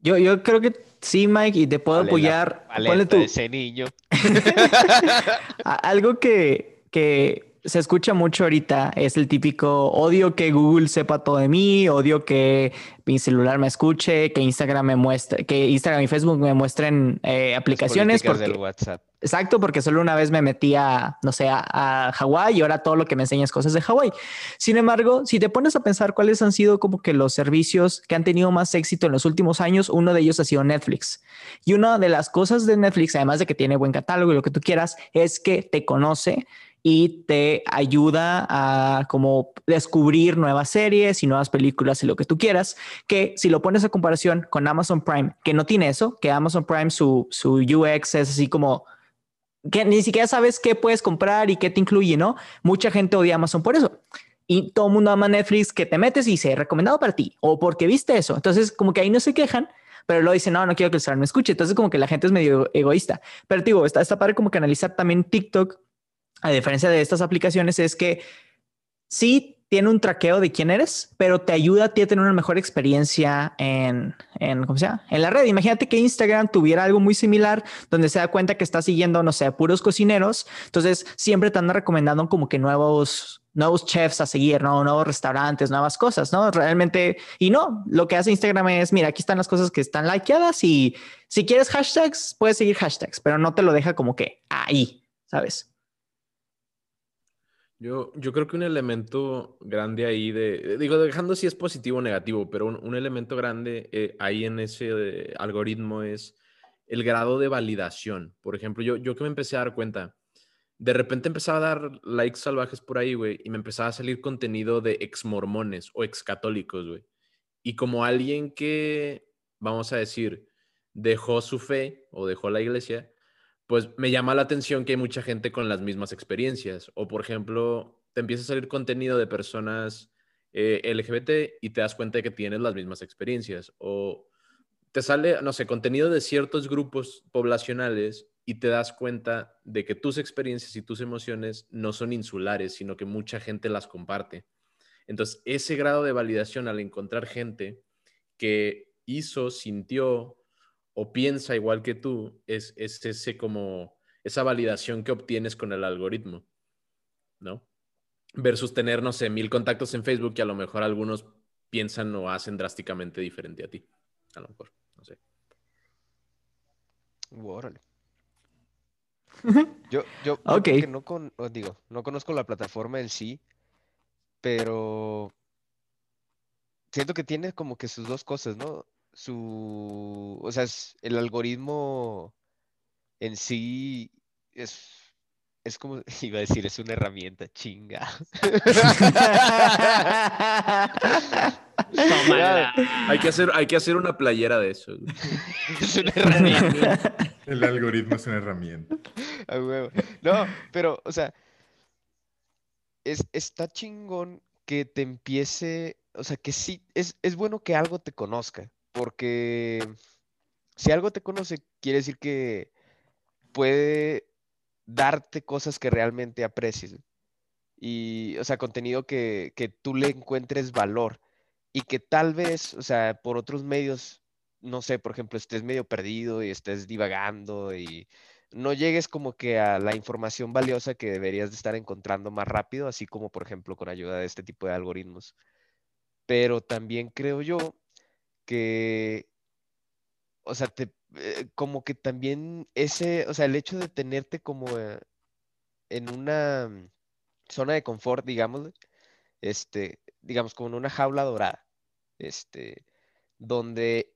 Yo, yo creo que sí, Mike, y te puedo Vale la apoyar. Ponle tú. ese niño. Algo que, que se escucha mucho ahorita es el típico odio que Google sepa todo de mí, odio que mi celular me escuche, que Instagram me muestre, que Instagram y Facebook me muestren eh, aplicaciones. Porque, del WhatsApp. exacto, porque solo una vez me metí a, no sé, a, a Hawái y ahora todo lo que me enseña es cosas de Hawái. Sin embargo, si te pones a pensar cuáles han sido como que los servicios que han tenido más éxito en los últimos años, uno de ellos ha sido Netflix. Y una de las cosas de Netflix, además de que tiene buen catálogo y lo que tú quieras, es que te conoce y te ayuda a como descubrir nuevas series y nuevas películas y lo que tú quieras, que si lo pones a comparación con Amazon Prime, que no tiene eso, que Amazon Prime su, su UX es así como que ni siquiera sabes qué puedes comprar y qué te incluye, ¿no? Mucha gente odia Amazon por eso. Y todo el mundo ama Netflix que te metes y dice recomendado para ti o porque viste eso. Entonces, como que ahí no se quejan, pero luego dicen, no, no quiero que el celular me escuche. Entonces, como que la gente es medio egoísta. Pero digo, está, está padre como que analizar también TikTok, a diferencia de estas aplicaciones, es que sí tiene un traqueo de quién eres, pero te ayuda a ti a tener una mejor experiencia en, en, ¿cómo se llama? En la red. Imagínate que Instagram tuviera algo muy similar donde se da cuenta que está siguiendo, no sé, puros cocineros. Entonces siempre te anda recomendando como que nuevos, nuevos chefs a seguir, ¿no? Nuevos restaurantes, nuevas cosas, ¿no? Realmente, y no, lo que hace Instagram es, mira, aquí están las cosas que están likeadas y si quieres hashtags, puedes seguir hashtags, pero no te lo deja como que ahí, ¿sabes? Yo, yo creo que un elemento grande ahí de, digo, dejando si es positivo o negativo, pero un, un elemento grande eh, ahí en ese eh, algoritmo es el grado de validación. Por ejemplo, yo, yo que me empecé a dar cuenta, de repente empezaba a dar likes salvajes por ahí, güey, y me empezaba a salir contenido de ex mormones o ex católicos, güey. Y como alguien que, vamos a decir, dejó su fe o dejó la iglesia, pues me llama la atención que hay mucha gente con las mismas experiencias. O, por ejemplo, te empieza a salir contenido de personas eh, LGBT y te das cuenta de que tienes las mismas experiencias. O te sale, no sé, contenido de ciertos grupos poblacionales y te das cuenta de que tus experiencias y tus emociones no son insulares, sino que mucha gente las comparte. Entonces, ese grado de validación al encontrar gente que hizo, sintió o piensa igual que tú, es, es ese como esa validación que obtienes con el algoritmo, ¿no? Versus tener, no sé, mil contactos en Facebook que a lo mejor algunos piensan o hacen drásticamente diferente a ti. A lo mejor, no sé. Uh, órale. Yo, yo, yo Ok. porque no con, digo, no conozco la plataforma en sí, pero siento que tiene como que sus dos cosas, ¿no? Su, o sea, es- el algoritmo en sí es, es como, iba a decir, es una herramienta, chinga. Tómala. Hay que hacer, hay que hacer una playera de eso. Es una herramienta. El algoritmo es una herramienta. Huevo. No, pero, o sea, es, está chingón que te empiece, o sea, que sí, es, es bueno que algo te conozca, porque si algo te conoce, quiere decir que puede darte cosas que realmente aprecies. Y, o sea, contenido que, que tú le encuentres valor y que tal vez, o sea, por otros medios, no sé, por ejemplo, estés medio perdido y estés divagando y no llegues como que a la información valiosa que deberías de estar encontrando más rápido, así como, por ejemplo, con ayuda de este tipo de algoritmos. Pero también creo yo que, o sea, te, eh, como que también ese, o sea, el hecho de tenerte como eh, en una mm, zona de confort, digamos, este, digamos, como en una jaula dorada, este, donde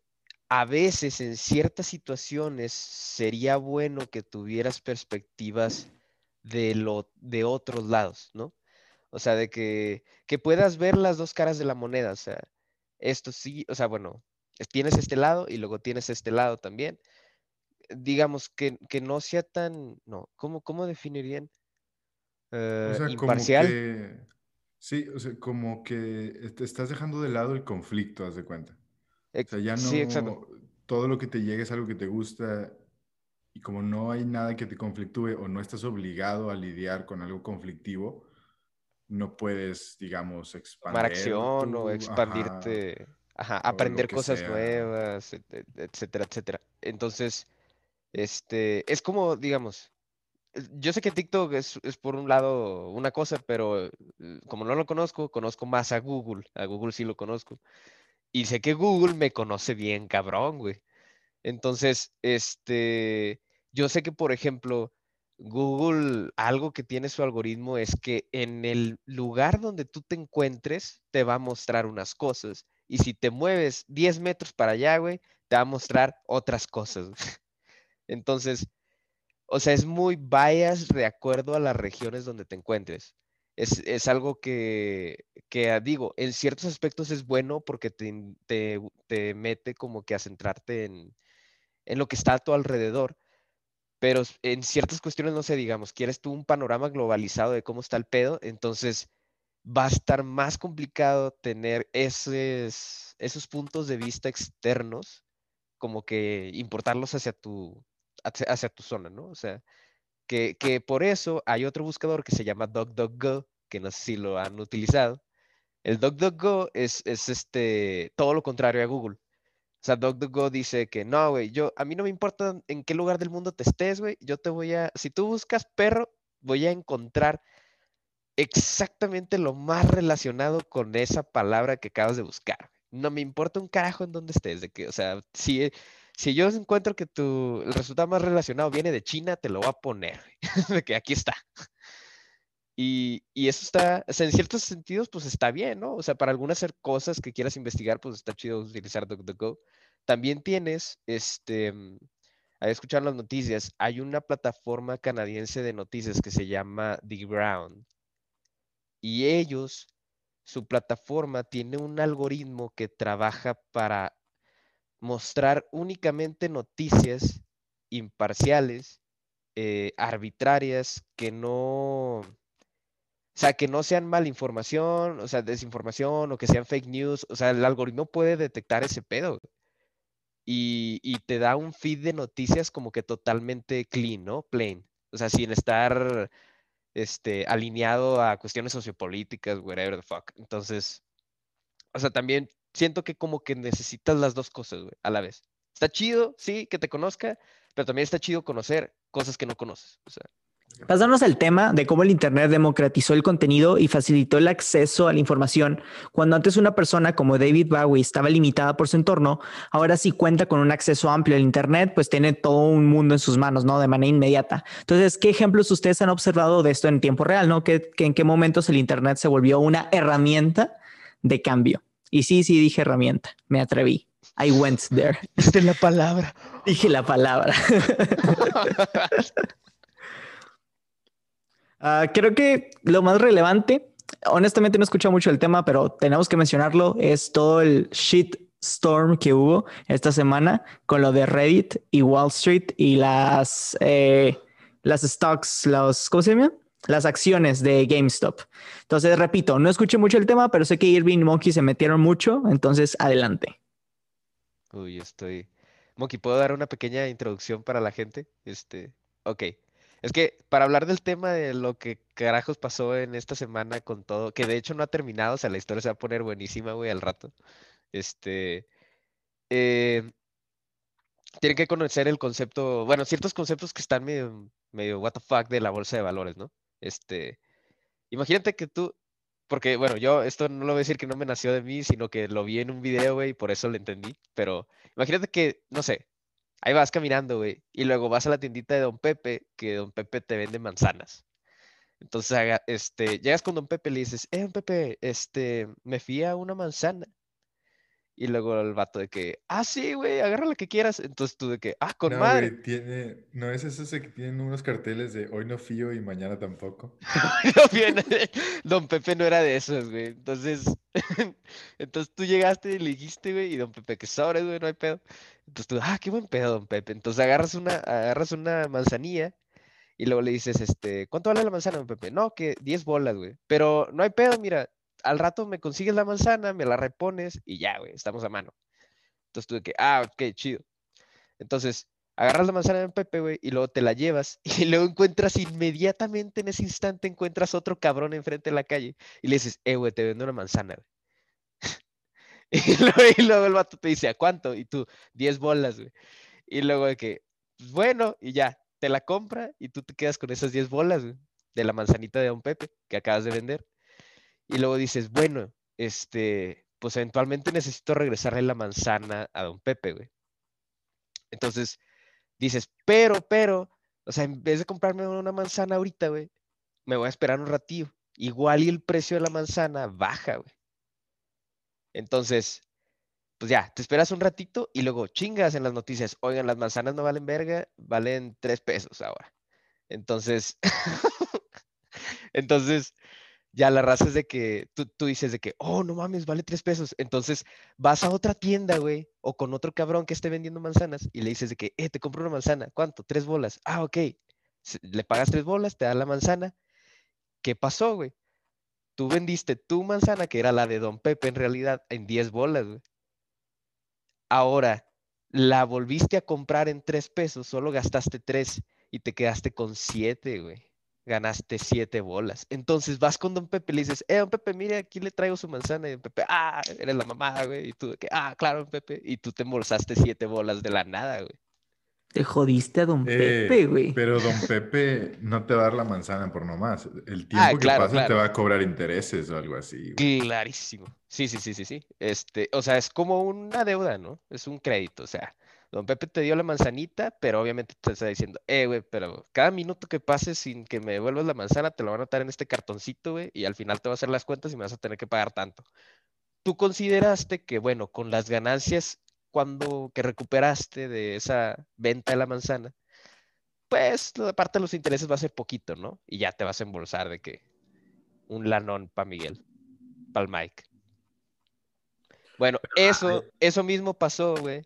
a veces en ciertas situaciones sería bueno que tuvieras perspectivas de lo de otros lados, ¿no? O sea, de que, que puedas ver las dos caras de la moneda, o sea, esto sí, o sea, bueno, es- tienes este lado y luego tienes este lado también. Digamos que, que no sea tan, no, ¿cómo, cómo definirían? O Eh, sea, como imparcial. que... Sí, o sea, como que te estás dejando de lado el conflicto, haz de cuenta. O sea, ya sí, exacto. no... Todo lo que te llega es algo que te gusta y como no hay nada que te conflictúe o no estás obligado a lidiar con algo conflictivo, no puedes, digamos, Tomar expandir acción o. Ajá, expandirte, ajá, aprender cosas sea. nuevas, et- et- etcétera, etcétera. Entonces, este, es como, digamos, yo sé que TikTok es, es por un lado una cosa, pero eh, como no lo conozco, conozco más a Google. A Google sí lo conozco. Y sé que Google me conoce bien, cabrón, güey. Entonces, este, yo sé que, por ejemplo, Google, algo que tiene su algoritmo es que en el lugar donde tú te encuentres, te va a mostrar unas cosas. Y si te mueves 10 metros para allá, güey, te va a mostrar otras cosas. Entonces, o sea, es muy bias de acuerdo a las regiones donde te encuentres. Es, es algo que, que, ah, digo, en ciertos aspectos es bueno porque te, te, te mete como que a centrarte en, en lo que está a tu alrededor. Pero en ciertas cuestiones, no sé, digamos, quieres tú un panorama globalizado de cómo está el pedo, entonces va a estar más complicado tener esos, esos puntos de vista externos, como que importarlos hacia tu, hacia tu zona, ¿no? O sea, que, que por eso hay otro buscador que se llama DuckDuckGo, que no sé si lo han utilizado. El DuckDuckGo es, es este, todo lo contrario a Google. Sea, DuckDuckGo dice que no, güey, yo, a mí no me importa en qué lugar del mundo te estés, güey, yo te voy a, si tú buscas perro, voy a encontrar exactamente lo más relacionado con esa palabra que acabas de buscar. No me importa un carajo en dónde estés, de que, o sea, si, si yo encuentro que tu, resultado más relacionado viene de China, te lo voy a poner, de que aquí está. Y, y eso está, o sea, en ciertos sentidos, pues está bien, ¿no? O sea, para algunas cosas que quieras investigar, pues está chido utilizar DuckDuckGo. También tienes, este, mm, ahí escuchar las noticias, hay una plataforma canadiense de noticias que se llama The Ground. Y ellos, su plataforma tiene un algoritmo que trabaja para mostrar únicamente noticias imparciales, eh, arbitrarias, que no, o sea, que no sean malinformación, o sea, desinformación o que sean fake news. O sea, el algoritmo puede detectar ese pedo y, y te da un feed de noticias como que totalmente clean, ¿no? Plain. O sea, sin estar este, alineado a cuestiones sociopolíticas, whatever the fuck. Entonces, o sea, también siento que como que necesitas las dos cosas, güey, a la vez. Está chido, sí, que te conozca, pero también está chido conocer cosas que no conoces. O sea, Pasarnos al tema de cómo el Internet democratizó el contenido y facilitó el acceso a la información. Cuando antes una persona como David Bowie estaba limitada por su entorno, ahora sí cuenta con un acceso amplio al Internet, pues tiene todo un mundo en sus manos, ¿no? De manera inmediata. Entonces, ¿qué ejemplos ustedes han observado de esto en tiempo real, ¿no? ¿Qué, ¿En qué momentos el Internet se volvió una herramienta de cambio? Y sí, sí, dije herramienta, me atreví. I went there. Es la palabra. Dije la palabra. Uh, creo que lo más relevante, honestamente no he escuchado mucho el tema, pero tenemos que mencionarlo, es todo el shit storm que hubo esta semana con lo de Reddit y Wall Street y las, eh, las stocks, los, ¿cómo se llama? Las acciones de GameStop. Entonces, repito, no escuché mucho el tema, pero sé que Irving y Monkey se metieron mucho, entonces adelante. Uy, estoy... Monkey, ¿puedo dar una pequeña introducción para la gente? Este, ok. Es que para hablar del tema de lo que carajos pasó en esta semana con todo, que de hecho no ha terminado, o sea, la historia se va a poner buenísima, güey, al rato. Este. Eh, tienen que conocer el concepto, bueno, ciertos conceptos que están medio, medio what the fuck de la bolsa de valores, ¿no? Este. Imagínate que tú, porque, bueno, yo esto no lo voy a decir que no me nació de mí, sino que lo vi en un video, güey, y por eso lo entendí. Pero imagínate que, no sé, Ahí vas caminando, güey. Y luego vas a la tiendita de Don Pepe, que Don Pepe te vende manzanas. Entonces, este, llegas con Don Pepe y le dices, eh, Don Pepe, este, me fía una manzana. Y luego el vato de que, ah, sí, güey, agarra la que quieras. Entonces tú de que, ah, con no, madre. tiene, no es eso que tienen unos carteles de hoy no fío y mañana tampoco. don Pepe no era de esos, güey. Entonces, entonces tú llegaste y le dijiste, güey, y Don Pepe, que sobres, güey, no hay pedo. Entonces tú, ah, qué buen pedo, Don Pepe. Entonces agarras una, agarras una manzanilla y luego le dices, este, ¿cuánto vale la manzana, Don Pepe? No, que 10 bolas, güey. Pero no hay pedo, mira, al rato me consigues la manzana, me la repones y ya, güey, estamos a mano. Entonces tú de que, ah, ok, chido. Entonces, agarras la manzana de Pepe, güey, y luego te la llevas y luego encuentras inmediatamente en ese instante encuentras otro cabrón enfrente de la calle y le dices, eh, güey, te vendo una manzana, güey. y, luego, el vato te dice, ¿a cuánto? Y tú, 10 bolas, güey. Y luego de que, pues, bueno, y ya, te la compra y tú te quedas con esas 10 bolas, güey, de la manzanita de Don Pepe que acabas de vender y luego dices, bueno, este, pues eventualmente necesito regresarle la manzana a don Pepe, güey. Entonces dices, pero, pero, o sea, en vez de comprarme una manzana ahorita, güey, me voy a esperar un ratillo. Igual y el precio de la manzana baja, güey. Entonces, pues ya, te esperas un ratito y luego chingas en las noticias. Oigan, las manzanas no valen verga, valen tres pesos ahora. Entonces, entonces, ya la raza es de que tú, tú, dices de que, oh, no mames, vale tres pesos. Entonces vas a otra tienda, güey, o con otro cabrón que esté vendiendo manzanas y le dices de que, eh, te compro una manzana. ¿Cuánto? Tres bolas. Ah, ok. Le pagas tres bolas, te da la manzana. ¿Qué pasó, güey? Tú vendiste tu manzana, que era la de Don Pepe en realidad, en diez bolas, güey. Ahora, la volviste a comprar en tres pesos, solo gastaste tres y te quedaste con siete, güey ganaste siete bolas. Entonces vas con Don Pepe y le dices, eh, Don Pepe, mire, aquí le traigo su manzana. Y Don Pepe, ah, eres la mamá, güey. Y tú, ah, claro, Don Pepe. Y tú te embolsaste siete bolas de la nada, güey. Te jodiste a Don eh, Pepe, güey. Pero Don Pepe no te va a dar la manzana por nomás. El ah, tiempo que pasa te va a cobrar intereses o algo así. Clarísimo. Sí, sí, sí, sí, sí. Este, o sea, es como una deuda, ¿no? Es un crédito, o sea Don Pepe te dio la manzanita, pero obviamente te está diciendo, eh, güey, pero cada minuto que pases sin que me devuelvas la manzana, te lo van a notar en este cartoncito, güey, y al final te va a hacer las cuentas y me vas a tener que pagar tanto. Tú consideraste que, bueno, con las ganancias cuando que recuperaste de esa venta de la manzana, pues la parte de los intereses va a ser poquito, ¿no? Y ya te vas a embolsar de que un lanón para Miguel, para el Mike. Bueno, eso, eso mismo pasó, güey,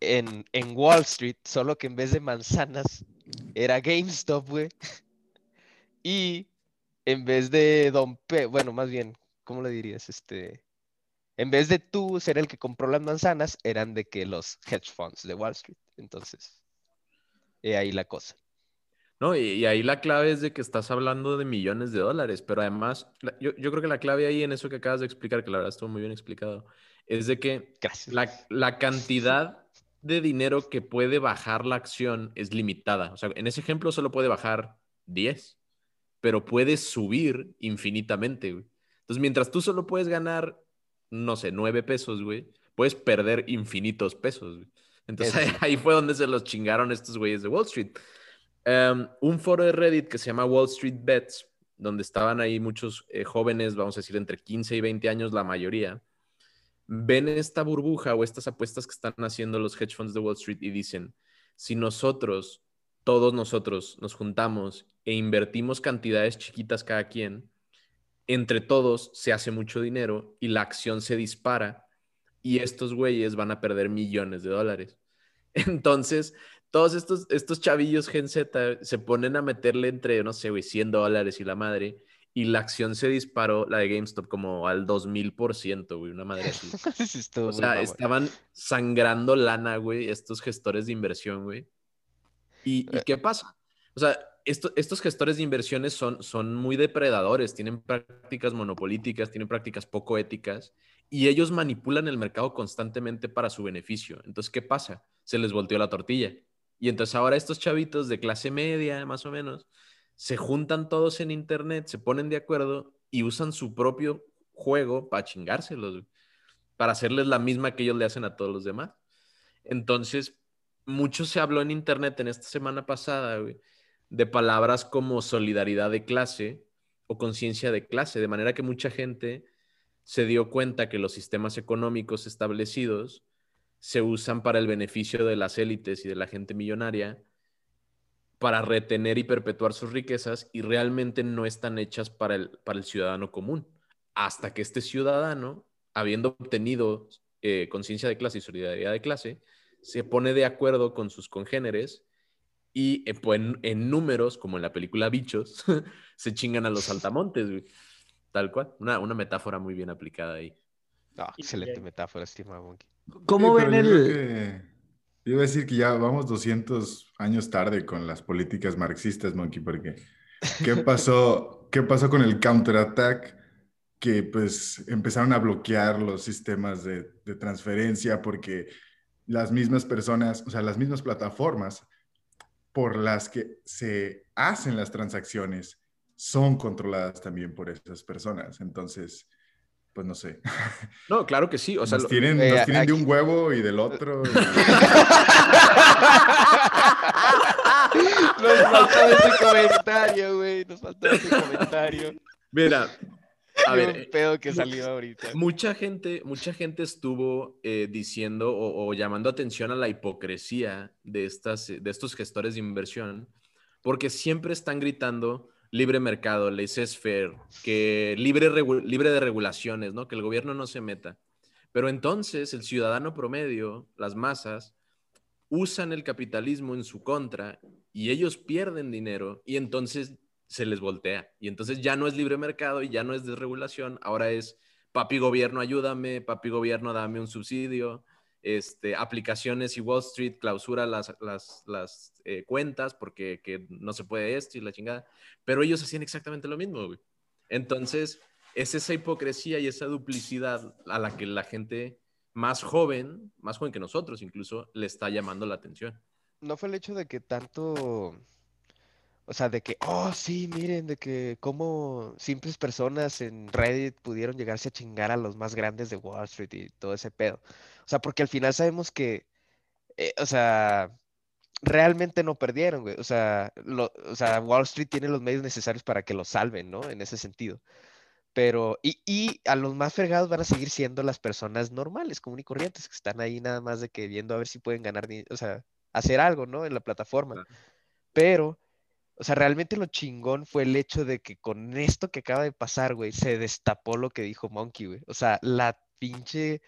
en, Wall Street, solo que en vez de manzanas era GameStop, güey. Y en vez de Don P, bueno, más bien, ¿cómo le dirías? Este, en vez de tú ser el que compró las manzanas, eran de que los hedge funds de Wall Street. Entonces, y ahí la cosa. No, y, ahí la clave es de que estás hablando de millones de dólares, pero además, yo, creo que la clave ahí en eso que acabas de explicar, que la verdad estuvo muy bien explicado, es de que la, la, cantidad de dinero que puede bajar la acción es limitada. O sea, en ese ejemplo solo puede bajar 10, pero puedes subir infinitamente, güey. Entonces, mientras tú solo puedes ganar, no sé, 9 pesos, güey, puedes perder infinitos pesos, güey. Entonces ahí fue donde se los chingaron estos güeyes de Wall Street. Um, un foro de Reddit que se llama Wall Street Bets, donde estaban ahí muchos eh, jóvenes, vamos a decir, entre 15 y 20 años, la mayoría, ven esta burbuja o estas apuestas que están haciendo los hedge funds de Wall Street y dicen, si nosotros, todos nosotros, nos juntamos e invertimos cantidades chiquitas cada quien, entre todos se hace mucho dinero y la acción se dispara y estos güeyes van a perder millones de dólares. Entonces, todos estos, estos chavillos Gen Z se ponen a meterle entre, no sé, güey, 100 dólares y la madre, y la acción se disparó, la de GameStop, como al 2000%, güey, una madre así. O sea, estaban sangrando lana, güey, estos gestores de inversión, güey. ¿Y, y Eh. qué pasa? O sea, esto- estos gestores de inversiones son, son muy depredadores, tienen prácticas monopolíticas, tienen prácticas poco éticas y ellos manipulan el mercado constantemente para su beneficio. Entonces, ¿qué pasa? Se les volteó la tortilla. Y entonces ahora estos chavitos de clase media, más o menos, se juntan todos en internet, se ponen de acuerdo y usan su propio juego para chingárselos, para hacerles la misma que ellos le hacen a todos los demás. Entonces, mucho se habló en internet en esta semana pasada, güey, de palabras como solidaridad de clase o conciencia de clase, de manera que mucha gente se dio cuenta que los sistemas económicos establecidos se usan para el beneficio de las élites y de la gente millonaria para retener y perpetuar sus riquezas y realmente no están hechas para el, para el ciudadano común. Hasta que este ciudadano, habiendo obtenido eh, conciencia de clase y solidaridad de clase, se pone de acuerdo con sus congéneres y eh, pues, en, en números, como en la película Bichos, se chingan a los saltamontes, güey. Tal cual. Una, una metáfora muy bien aplicada ahí. No, excelente metáfora, estimado Monkey. ¿Cómo Sí, ven el...? Yo iba a decir que ya vamos 200 años tarde con las políticas marxistas, Monkey, porque ¿qué pasó, qué pasó con el counterattack? Que pues empezaron a bloquear los sistemas de, de transferencia porque las mismas personas, o sea, las mismas plataformas por las que se hacen las transacciones son controladas también por esas personas. Entonces, pues no sé. No, claro que sí. O sea, nos tienen, eh, nos tienen de un huevo y del otro. y- Nos faltó ese comentario, güey. Nos faltó ese comentario. mira, a ver, pedo que salió ahorita. Mucha gente, mucha gente estuvo eh, diciendo o, o llamando atención a la hipocresía de, estas, de estos gestores de inversión, porque siempre están gritando libre mercado, laissez-faire, que libre, libre de regulaciones, ¿no? Que el gobierno no se meta. Pero entonces el ciudadano promedio, las masas, usan el capitalismo en su contra y ellos pierden dinero y entonces se les voltea. Y entonces ya no es libre mercado y ya no es desregulación, ahora es papi gobierno ayúdame, papi gobierno dame un subsidio, este, aplicaciones y Wall Street clausura las, las, las eh, cuentas porque que no se puede esto y la chingada. Pero ellos hacían exactamente lo mismo, güey. Entonces, es esa hipocresía y esa duplicidad a la que la gente más joven, más joven que nosotros incluso, le está llamando la atención. No fue el hecho de que tanto. O sea, de que, oh, sí, miren, de que cómo simples personas en Reddit pudieron llegarse a chingar a los más grandes de Wall Street y todo ese pedo. O sea, porque al final sabemos que, eh, o sea, realmente no perdieron, güey. O sea, lo- o sea, Wall Street tiene los medios necesarios para que lo salven, ¿no? En ese sentido. Pero, y, y a los más fregados van a seguir siendo las personas normales, común y corrientes, que están ahí nada más de que viendo a ver si pueden ganar, o sea, hacer algo, ¿no? En la plataforma. Pero, o sea, realmente lo chingón fue el hecho de que con esto que acaba de pasar, güey, se destapó lo que dijo Monkey, güey. O sea, la pinche,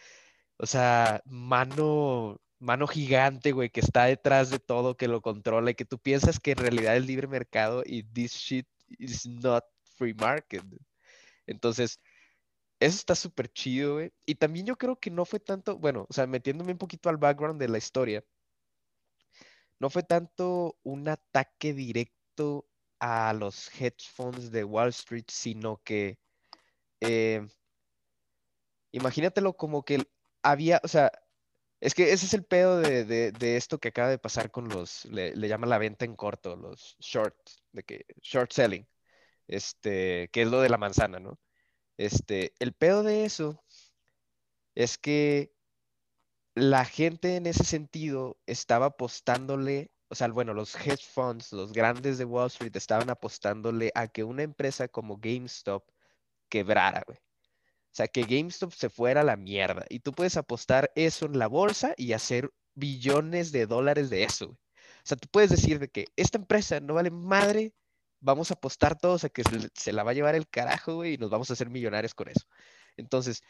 o sea, mano, mano gigante, güey, que está detrás de todo, que lo controla y que tú piensas que en realidad es libre mercado y this shit is not free market. Entonces, eso está súper chido, güey. Y también yo creo que no fue tanto, bueno, o sea, metiéndome un poquito al background de la historia, no fue tanto un ataque directo a los hedge funds de Wall Street, sino que eh, imagínatelo como que había, o sea, Es que ese es el pedo de, de- esto que acaba de pasar con los, le, le llaman la venta en corto, los short, de que, short selling, este, que es lo de la manzana, ¿no? Este, el pedo de eso es que la gente en ese sentido estaba apostándole, o sea, bueno, los hedge funds, los grandes de Wall Street estaban apostándole a que una empresa como GameStop quebrara, güey. O sea, que GameStop se fuera a la mierda. Y tú puedes apostar eso en la bolsa y hacer billones de dólares de eso, güey. O sea, tú puedes decir de que esta empresa no vale madre, vamos a apostar todos a que se, la va a llevar el carajo, güey, y nos vamos a hacer millonarios con eso. Entonces,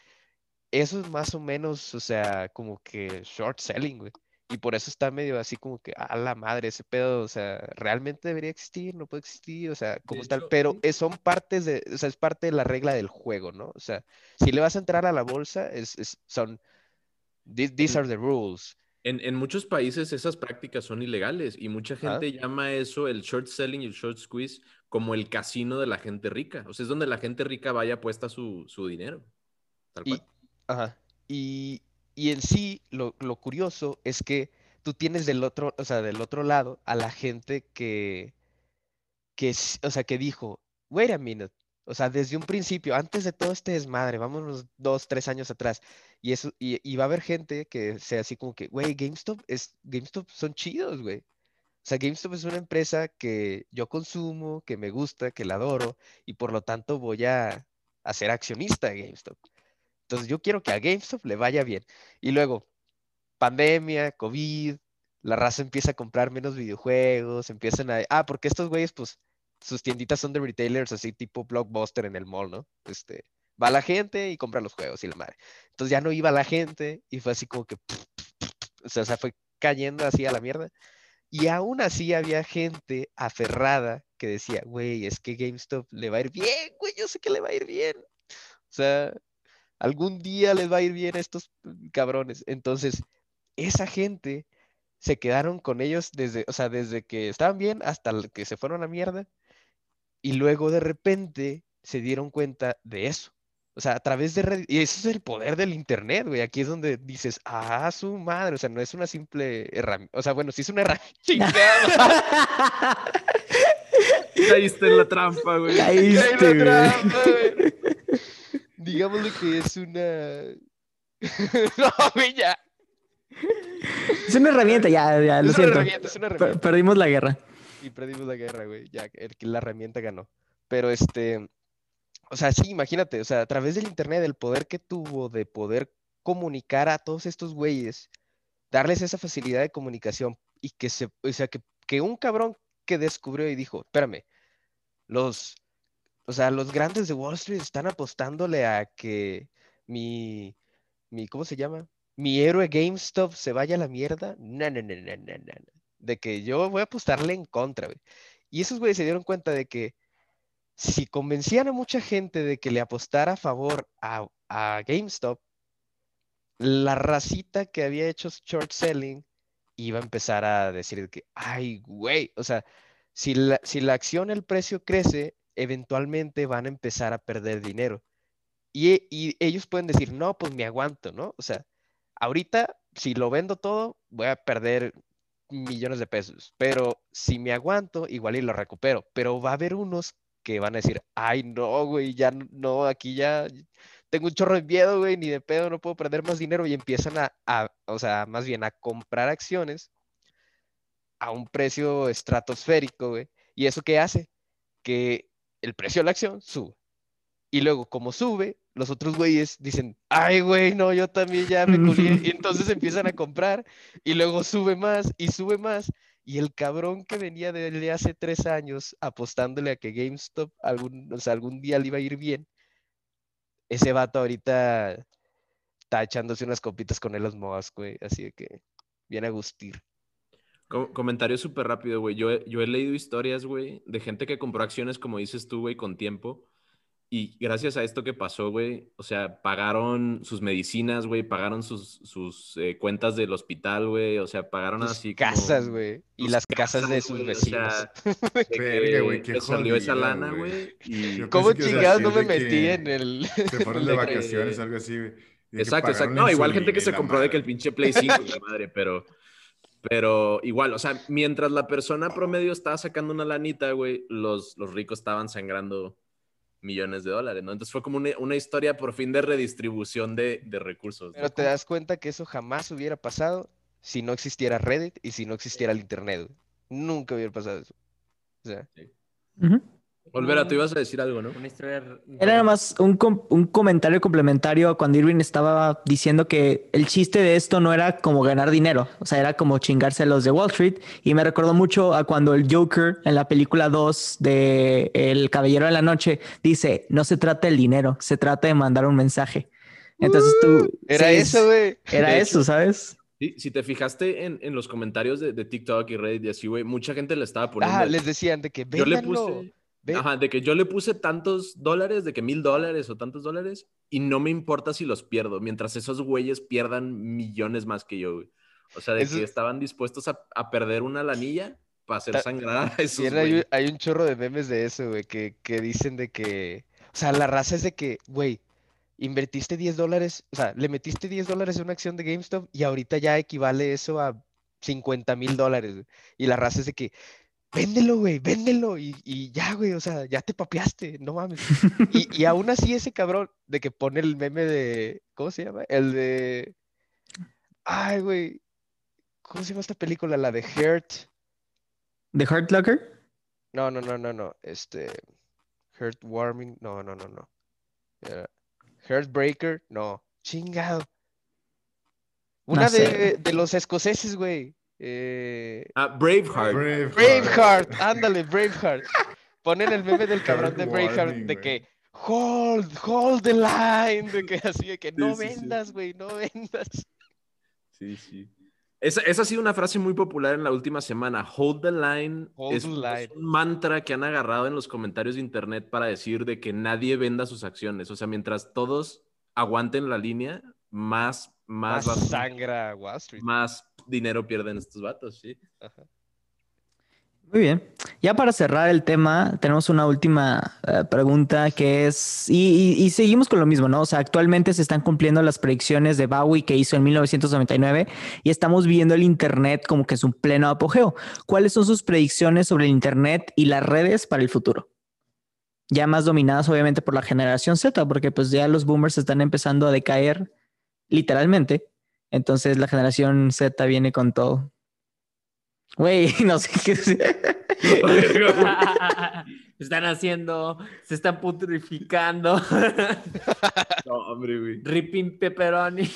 eso es más o menos, o sea, como que short selling, güey. Y por eso está medio así como que, a la madre, ese pedo, o sea, ¿realmente debería existir? ¿No puede existir? O sea, como tal, pero eh, son partes de, o sea, es parte de la regla del juego, ¿no? O sea, si le vas a entrar a la bolsa, es, es- son, "These- these are the rules. En, en muchos países esas prácticas son ilegales y mucha gente llama eso el short selling y el short squeeze como el casino de la gente rica. O sea, es donde la gente rica vaya apuesta su, su dinero. Tal Y, cual. ajá, y, y en sí, lo, lo curioso es que tú tienes del otro, o sea, del otro lado a la gente que, que, o sea, que dijo, wait a minute, o sea, desde un principio, antes de todo este desmadre, vámonos dos, tres años atrás, y eso, y, y va a haber gente que sea así como que, güey, GameStop es, GameStop son chidos, güey. O sea, GameStop es una empresa que yo consumo, que me gusta, que la adoro, y por lo tanto voy a, a ser accionista de GameStop. Entonces yo quiero que a GameStop le vaya bien. Y luego, pandemia, COVID, la raza empieza a comprar menos videojuegos, empiezan a... Ah, porque estos güeyes, pues, sus tienditas son de retailers así tipo Blockbuster en el mall, ¿no? Este, va la gente y compra los juegos y la madre. Entonces ya no iba la gente y fue así como que... O sea, o sea, fue cayendo así a la mierda. Y aún así había gente aferrada que decía, güey, es que GameStop le va a ir bien, güey, yo sé que le va a ir bien. O sea, algún día les va a ir bien a estos cabrones. Entonces, esa gente se quedaron con ellos desde, o sea, desde que estaban bien hasta que se fueron a la mierda. Y luego de repente se dieron cuenta de eso. O sea, a través de Reddit. Y eso es el poder del internet, güey. Aquí es donde dices, ah, su madre. O sea, no es una simple herramienta. O sea, bueno, sí es una herramienta. Caíste en la trampa, güey. Caíste, Caí en la güey. trampa, güey. Digámosle que es una. no, güey, ya. Es una herramienta, ya, ya, lo Es una herramienta, es una herramienta. perdimos la guerra. Y perdimos la guerra, güey. Ya, el que la herramienta ganó. Pero este. O sea, sí, imagínate. O sea, a través del internet, el poder que tuvo de poder comunicar a todos estos güeyes, darles esa facilidad de comunicación y que se. O sea, que, que un cabrón que descubrió y dijo, espérame, los. O sea, los grandes de Wall Street están apostándole a que mi. mi ¿Cómo se llama? Mi héroe GameStop se vaya a la mierda. No. De que yo voy a apostarle en contra, güey. Y esos güeyes se dieron cuenta de que si convencían a mucha gente de que le apostara a favor a, a GameStop, la racita que había hecho short selling iba a empezar a decir que, ay, güey, o sea, si la, si la acción, el precio crece, eventualmente van a empezar a perder dinero. Y, y ellos pueden decir, no, pues me aguanto, ¿no? O sea, ahorita, si lo vendo todo, voy a perder millones de pesos, pero si me aguanto, igual y lo recupero, pero va a haber unos que van a decir, ay, no, güey, ya no, aquí ya tengo un chorro de miedo, güey, ni de pedo, no puedo perder más dinero y empiezan a, a, o sea, más bien a comprar acciones a un precio estratosférico, güey. ¿Y eso qué hace? Que el precio de la acción sube. Y luego, como sube, los otros güeyes dicen, ay, güey, no, yo también ya me culié. Y entonces empiezan a comprar y luego sube más y sube más. Y el cabrón que venía desde hace tres años apostándole a que GameStop algún, o sea, algún día le iba a ir bien, ese vato ahorita está echándose unas copitas con Elon Musk, güey. Así de que viene a gustir. Co- comentario súper rápido, güey. Yo, he- yo he leído historias, güey, de gente que compró acciones, como dices tú, güey, con tiempo. Y gracias a esto que pasó, güey, o sea, pagaron sus medicinas, güey, pagaron sus, sus eh, cuentas del hospital, güey, o sea, pagaron Sus así casas, güey. Y sus las casas de casas, sus güey, o vecinos. sea, de que Verga, güey, qué salió esa lana, güey. Y ¿Cómo chingados no me de metí en el... Se fueron de de que- vacaciones, algo así, güey. Exacto, exacto. No, igual gente que se compró de que el madre. pinche Play 5, la madre, pero, pero igual, o sea, mientras la persona promedio estaba sacando una lanita, güey, los, los ricos estaban sangrando millones de dólares, ¿no? Entonces fue como una, una historia por fin de redistribución de, de recursos. ¿no? Pero te das cuenta que eso jamás hubiera pasado si no existiera Reddit y si no existiera el Internet. Nunca hubiera pasado eso. O sea, Ujú. Olvera, tú ibas a decir algo, ¿no? Una historia. Era nada más un, com- un comentario complementario cuando Irving estaba diciendo que el chiste de esto no era como ganar dinero, o sea, era como chingarse a los de Wall Street. Y me recordó mucho a cuando el Joker en la película 2 de El Caballero de la Noche dice, no se trata del dinero, se trata de mandar un mensaje. Entonces tú... era sí, eso, güey. Era eso, ¿sabes? Sí, si te fijaste en, en los comentarios de, de TikTok y Reddit y así, güey, mucha gente le estaba poniendo... Ah, les decían de que yo le puse... ve- Ajá, de que yo le puse tantos dólares, de que mil dólares o tantos dólares, y no me importa si los pierdo, mientras esos güeyes pierdan millones más que yo, güey. O sea, de Eso- que estaban dispuestos a, a perder una lanilla para hacer Ta- sangrar a esos hay, un- güeyes. hay un chorro de memes de eso, güey, que, que dicen de que, o sea, la raza es de que, güey, invertiste 10 dólares, o sea, le metiste 10 dólares en una acción de GameStop y ahorita ya equivale eso a 50 mil dólares. Y la raza es de que, véndelo, güey, véndelo y, y ya, güey, o sea, ya te papeaste, no mames. Y, y aún así ese cabrón de que pone el meme de, ¿cómo se llama? El de, ay, güey, ¿cómo se llama esta película? La de Hurt. ¿The Hurt Locker? No, no, no, no, no. Este. Heartwarming. No, no, no, no. Era Heartbreaker. No. Chingado. Una sé. de, de los escoceses, güey. Eh, Ah, Braveheart. Braveheart. Braveheart. Ándale, Braveheart. Ponen el meme del cabrón de Braveheart de que hold, hold the line. De que así, de que no sí, sí. vendas, güey, no vendas. Sí, sí. Esa, esa ha sido una frase muy popular en la última semana. Hold the line Hold es, the es line. un mantra que han agarrado en los comentarios de internet para decir de que nadie venda sus acciones. O sea, mientras todos aguanten la línea, más, más, Más va- sangra Wall Street. más dinero pierden estos vatos, sí. Ajá. Muy bien. Ya para cerrar el tema, tenemos una última eh, pregunta que es, y, y- y seguimos con lo mismo, ¿no? O sea, actualmente se están cumpliendo las predicciones de Bowie que hizo en 1999 y estamos viendo el Internet como que es un pleno apogeo. ¿Cuáles son sus predicciones sobre el Internet y las redes para el futuro? Ya más dominadas obviamente por la generación Z, porque pues ya los boomers están empezando a decaer literalmente. Entonces la generación Z viene con todo. Güey, no sé qué decir. están haciendo, se están putrificando. No, hombre, güey. Ripping pepperoni.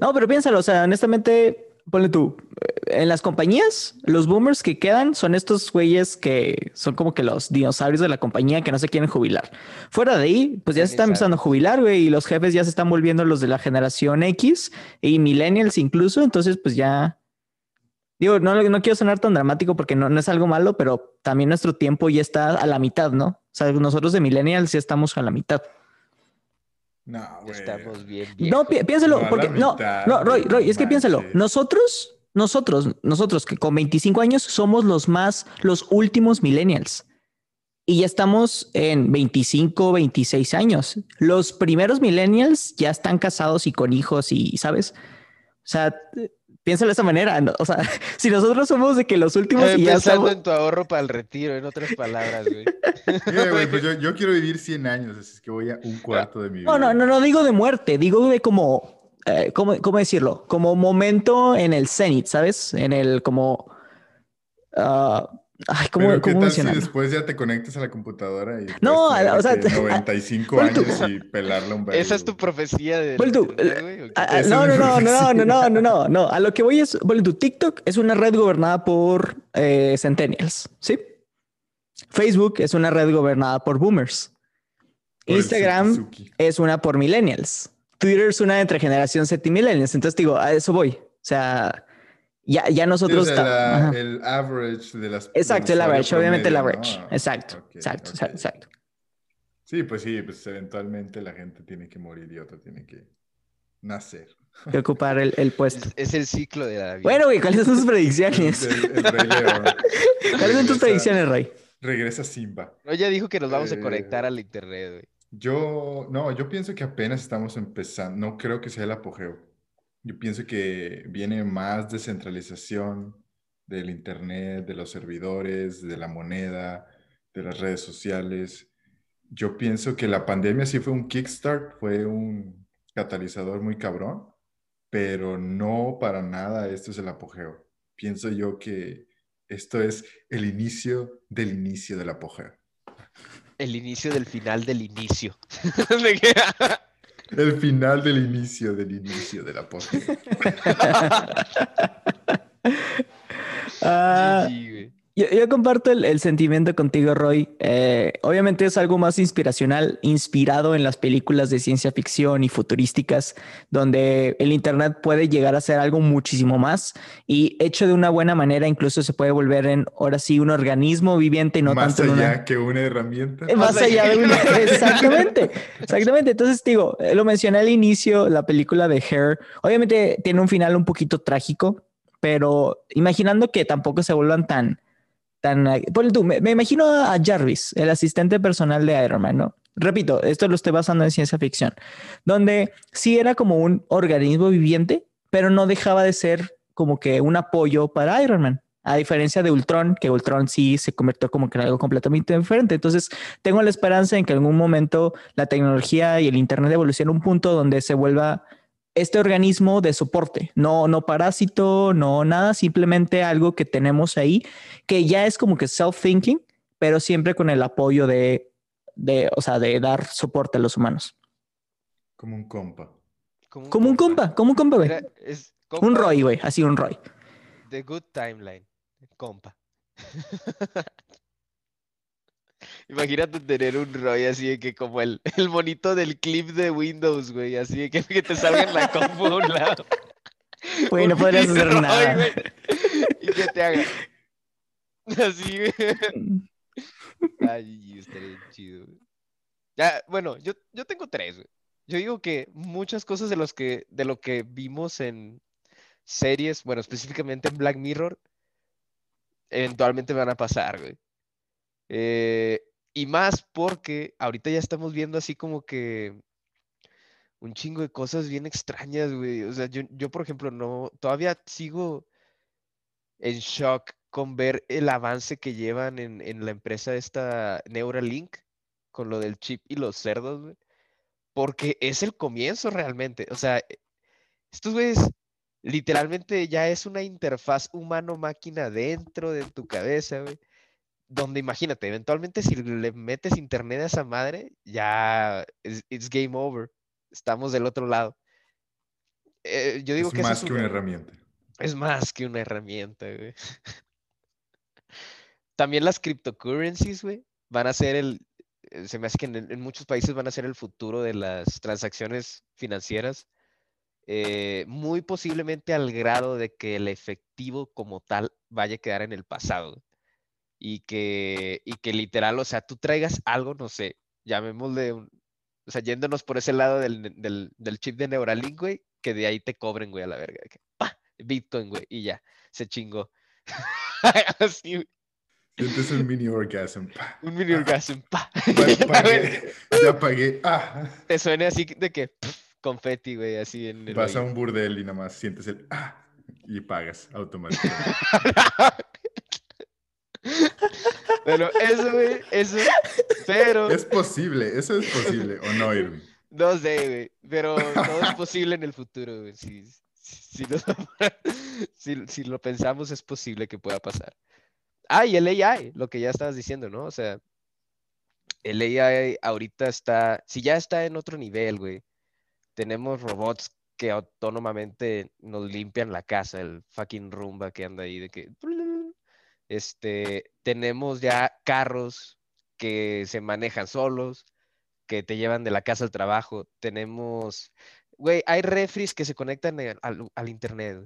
No, pero piénsalo, o sea, honestamente, ponle tú, en las compañías, los boomers que quedan son estos güeyes que son como que los dinosaurios de la compañía que no se quieren jubilar. Fuera de ahí, pues ya se están empezando a jubilar, güey, y los jefes ya se están volviendo los de la generación X y millennials incluso, entonces pues ya... Digo, no, no quiero sonar tan dramático porque no, no es algo malo, pero también nuestro tiempo ya está a la mitad, ¿no? O sea, nosotros de millennials ya estamos a la mitad. No, güey. Estamos bien No, viejos. pi- piénsalo, No, a la porque no, mitad, no, Roy, Roy, es que piénsalo. manches. Nosotros, nosotros, nosotros que con 25 años somos los más, los últimos millennials. Y ya estamos en 25, 26 años. Los primeros millennials ya están casados y con hijos y, ¿sabes? O sea, piénsalo de esa manera. ¿no? O sea, si nosotros somos de que los últimos Eh, y ya pensando estamos... en tu ahorro para el retiro, en otras palabras, güey. Mira, güey, pues yo, yo quiero vivir 100 años, así es que voy a un cuarto de mi vida. No, no, no, no digo de muerte, digo de como, eh, ¿cómo, cómo decirlo? Como momento en el cenit, ¿sabes? En el como... ah, ay, ¿cómo, Pero ¿qué cómo tal si después ya te conectas a la computadora y No, o sea, de que 95 pon tú- años y pelarle un? ¿Esa es tu profecía de Esa no, no, no, no, no, no, no, no, no. A lo que voy es, bueno, tu TikTok es una red gobernada por eh, centennials, ¿sí? Facebook es una red gobernada por boomers. Por Instagram es una por millennials. Twitter es una entre generación Z y millennials. Entonces digo, a eso voy. O sea, ya, ya Sí, o nosotros... sea, ta- la- ajá. el average de las. Exacto, el average, obviamente el average. ¿no? Exacto, exacto, exacto, exacto. Sí, pues sí, pues eventualmente la gente tiene que morir y otro tiene que nacer. Que ocupar el, el puesto. Es, es el ciclo de la vida. Bueno, güey, ¿cuáles son tus predicciones? El, el Rey León. ¿Cuáles son tus predicciones, Rey? Regresa Simba. No, ya dijo que nos vamos a Eh, conectar al internet, güey. Yo, no, yo pienso que apenas estamos empezando. No creo que sea el apogeo. Yo pienso que viene más descentralización del Internet, de los servidores, de la moneda, de las redes sociales. Yo pienso que la pandemia sí fue un kickstart, fue un catalizador muy cabrón, pero no para nada esto es el apogeo. Pienso yo que esto es el inicio del inicio del apogeo. El inicio del final del inicio. El final del inicio del inicio del apogeo. Ah, GG, güey. Yo, yo comparto el, el sentimiento contigo, Roy. Eh, obviamente es algo más inspiracional, inspirado en las películas de ciencia ficción y futurísticas, donde el Internet puede llegar a ser algo muchísimo más y hecho de una buena manera, incluso se puede volver en, ahora sí, un organismo viviente y no Más tanto en allá una... que una herramienta. Eh, Más Más allá allá de que una... una- Exactamente, exactamente. Entonces digo, eh, lo mencioné al inicio, la película de Hair, obviamente tiene un final un poquito trágico, pero imaginando que tampoco se vuelvan tan, tan, tú, me, me imagino a Jarvis, el asistente personal de Iron Man, ¿no? Repito, esto lo estoy basando en ciencia ficción, donde sí era como un organismo viviente, pero no dejaba de ser como que un apoyo para Iron Man. A diferencia de Ultron, que Ultron sí se convirtió como que en algo completamente diferente. Entonces, tengo la esperanza en que en algún momento la tecnología y el Internet evolucione a un punto donde se vuelva este organismo de soporte, no, no parásito, no nada, simplemente algo que tenemos ahí, que ya es como que self-thinking, pero siempre con el apoyo de, de, o sea, de dar soporte a los humanos. Como un compa. Como un compa, como un compa, güey. Un Roy, güey, así un Roy. The Good Timeline. Compa. Imagínate tener un Roy así de que como el, el monito del clip de Windows, güey. Así de que, que te salga en la compu a un lado. Güey, no podrías hacer Roy, nada. güey, Y que te haga. Así, güey. Ay, estaría chido. güey. Ya, bueno, yo, yo tengo tres, güey. Yo digo que muchas cosas de los que, de lo que vimos en series, bueno, específicamente en Black Mirror, eventualmente van a pasar, güey. Eh, y más porque ahorita ya estamos viendo así como que un chingo de cosas bien extrañas, güey. O sea, yo, yo por ejemplo, no, todavía sigo en shock con ver el avance que llevan en, en la empresa esta Neuralink con lo del chip y los cerdos, güey. Porque es el comienzo realmente. O sea, e- estos güeyes literalmente ya es una interfaz humano-máquina dentro de tu cabeza, güey. Donde imagínate, eventualmente si le metes internet a esa madre, ya es it's game over. Estamos del otro lado. Eh, yo digo es que más es que un- una herramienta. es más que una herramienta, güey. También las cryptocurrencies, güey, van a ser el, eh, se me hace que en, en muchos países van a ser el futuro de las transacciones financieras, eh, muy posiblemente al grado de que el efectivo como tal vaya a quedar en el pasado. Y que, y que literal, o sea, tú traigas algo, no sé, llamémosle, un- o sea, yéndonos por ese lado del, del, del chip de Neuralink, güey, que de ahí te cobren, güey, a la verga. que, ¡pa! Bitcoin, güey, y ya, se chingó. Así, güey, Sientes un mini orgasm. Pa, un mini orgasm, pa. pa- pagué, ya pagué. Ah. Te suene así de que pf, confeti, güey, así en el Vas a un burdel y nada más sientes el ah y pagas automáticamente. Bueno, eso, güey, eso, pero es posible, eso es posible, ¿o no, Irving? no sé, güey, pero todo es posible en el futuro, güey. Si, si, lo, si- si lo pensamos, es posible que pueda pasar. Ah, y el AI, lo que ya estabas diciendo, ¿no? O sea, el AI ahorita está, si ya está en otro nivel, güey. Tenemos robots que autónomamente nos limpian la casa, el fucking Roomba que anda ahí de que... Este, tenemos ya carros que se manejan solos, que te llevan de la casa al trabajo. Tenemos, güey, hay refris que se conectan al, al- internet.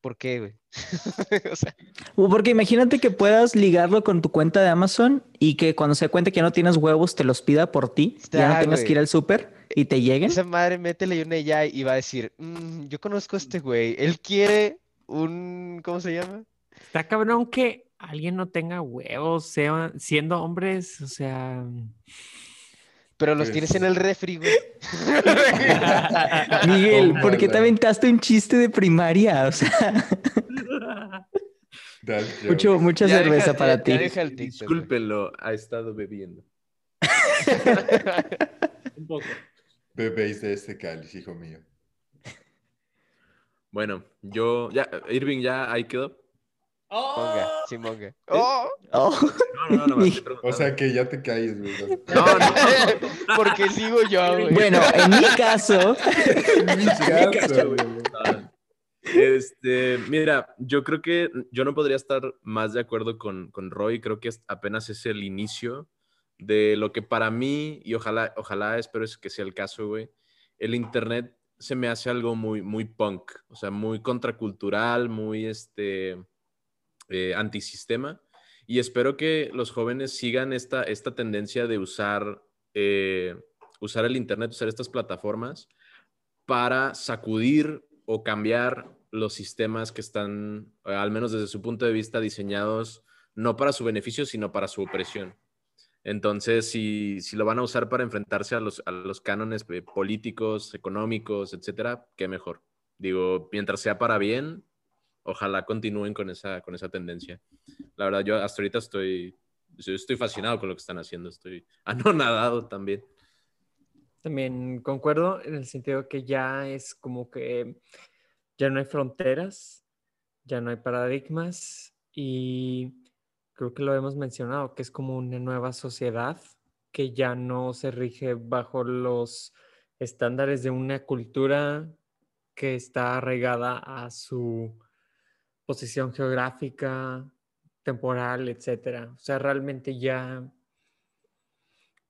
¿Por qué, güey? o sea, Porque imagínate que puedas ligarlo con tu cuenta de Amazon y que cuando se cuente que no tienes huevos te los pida por ti, ya no tengas que ir al súper y te lleguen. esa madre métele un AI y va a decir, "Mm, yo conozco a este güey, él quiere un, ¿cómo se llama? Está cabrón que alguien no tenga huevos, sea, siendo hombres, o sea, Pero los Pues- tienes en el refri, güey. Miguel, ¿por qué te aventaste un chiste de primaria? O sea, mucho, mucha Ya cerveza deja- para ti. Discúlpenlo, ha estado bebiendo. Un poco. Bebéis de este cáliz, hijo mío. Bueno, yo, ya, Irving, ya ahí quedó. Monga, sí, monga. ¡Oh! Oh, No, no, no, me O sea que ya te caes, güey. No, no, Porque sigo yo, güey. Bueno, en mi caso, En mi caso, güey. Este, mira, yo creo que yo no podría estar más de acuerdo con, con Roy. Creo que es- apenas es el inicio de lo que para mí, y ojalá, ojalá espero es que sea el caso, güey, el Internet se me hace algo muy, muy punk, o sea, muy contracultural, muy este, eh, antisistema. Y espero que los jóvenes sigan esta, esta tendencia de usar, eh, usar el Internet, usar estas plataformas para sacudir o cambiar los sistemas que están, eh, al menos desde su punto de vista, diseñados no para su beneficio, sino para su opresión. Entonces, si, si lo van a usar para enfrentarse a los, a los cánones políticos, económicos, etcétera, qué mejor. Digo, mientras sea para bien, ojalá continúen con esa, con esa tendencia. La verdad, yo hasta ahorita estoy, estoy fascinado con lo que están haciendo, estoy anonadado también. También concuerdo en el sentido que ya es como que ya no hay fronteras, ya no hay paradigmas y creo que lo hemos mencionado, que es como una nueva sociedad que ya no se rige bajo los estándares de una cultura que está arraigada a su posición geográfica, temporal, etcétera. O sea, realmente ya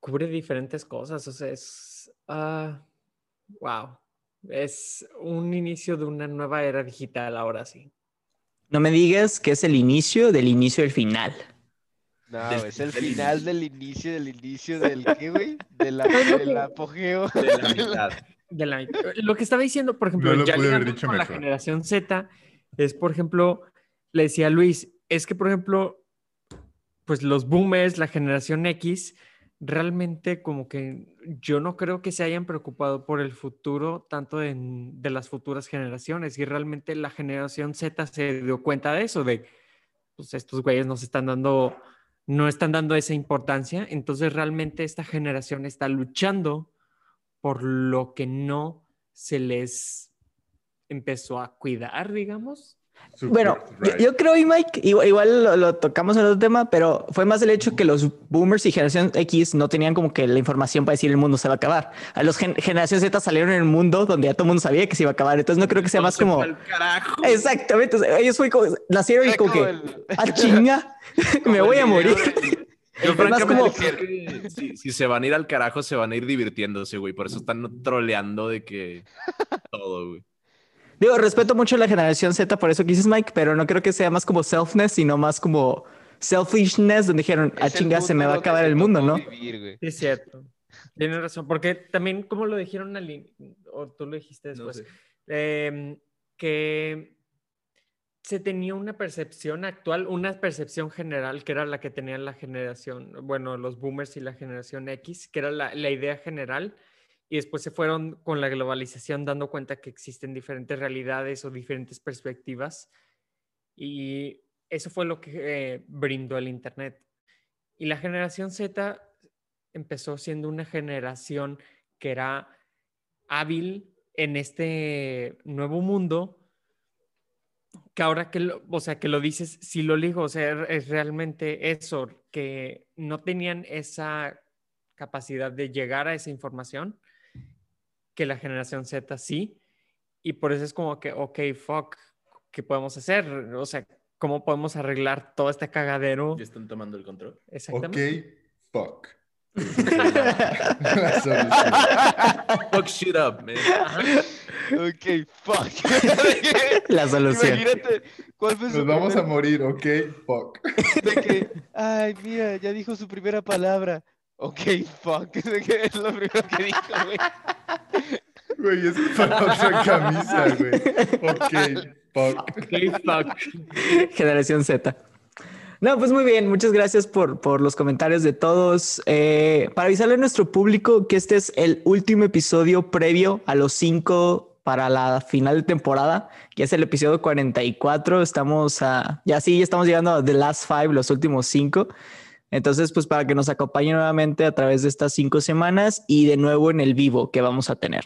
cubre diferentes cosas. O sea, es. ah, wow. Es un inicio de una nueva era digital ahora sí. no me digas que es el inicio del inicio del final. No, Del- es el del final del inicio, del inicio del qué, güey? Del, ap- del apogeo. De la mitad. De la- lo que estaba diciendo, por ejemplo, lo ya con la generación Z, es, por ejemplo, le decía a Luis, es que, por ejemplo, pues los boomers, la generación X, realmente como que yo no creo que se hayan preocupado por el futuro tanto en- de las futuras generaciones y realmente la generación Z se dio cuenta de eso, de pues estos güeyes nos están dando, no están dando esa importancia, entonces realmente esta generación está luchando por lo que no se les empezó a cuidar, digamos. Su Bueno, yo, yo creo, y Mike, igual, igual lo, lo tocamos en otro tema, pero fue más el hecho que los boomers y generación X no tenían como que la información para decir el mundo se va a acabar. A los gen- generación Z salieron en el mundo donde ya todo el mundo sabía que se iba a acabar. Entonces no creo que sea más como... carajo. Exactamente. o sea, ellos fue como, nacieron y como que, el- ah, chinga, me voy a morir. Yo francamente como- si, si se van a ir al carajo, se van a ir divirtiéndose, güey. Por eso están troleando de que todo, güey. Digo, respeto mucho a la generación Z, por eso que dices Mike, pero no creo que sea más como selfness, sino más como selfishness, donde dijeron, ah, es el chinga, se me va a acabar el mundo, ¿no? vivir. Sí, es cierto. Tienes razón, porque también, como lo dijeron al in- o tú lo dijiste No después, sé. em, que se tenía una percepción actual, una percepción general, que era la que tenía la generación, bueno, los boomers y la generación X, que era la, la idea general, y después se fueron con la globalización dando cuenta que existen diferentes realidades o diferentes perspectivas, y eso fue lo que eh, brindó el Internet. Y la generación Z empezó siendo una generación que era hábil en este nuevo mundo, que ahora que lo, o sea, que lo dices, si lo digo, o sea, es realmente eso, que no tenían esa capacidad de llegar a esa información, que la generación Z sí, y por eso es como que, ok, fuck, ¿qué podemos hacer? O sea, ¿cómo podemos arreglar todo este cagadero? ¿Ya están tomando el control? Exactamente. Ok, fuck. La solución. Fuck shit up, man. Ok, fuck. La solución. Imagínate, ¿cuál fue su Nos vamos a primer- morir, ok, fuck. de que, ay, mira, ya dijo su primera palabra. Ok, fuck. Es lo primero que dijo, güey. Güey, es para otra camisa, güey. Ok, fuck. Ok, fuck. Generación Z. No, pues muy bien. Muchas gracias por, por los comentarios de todos. Eh, para avisarle a nuestro público que este es el último episodio previo a los cinco para la final de temporada, que es el episodio 44. Estamos a, ya sí, estamos llegando a The Last Five, los últimos cinco. Entonces, pues para que nos acompañe nuevamente a través de estas cinco semanas y de nuevo en el vivo que vamos a tener.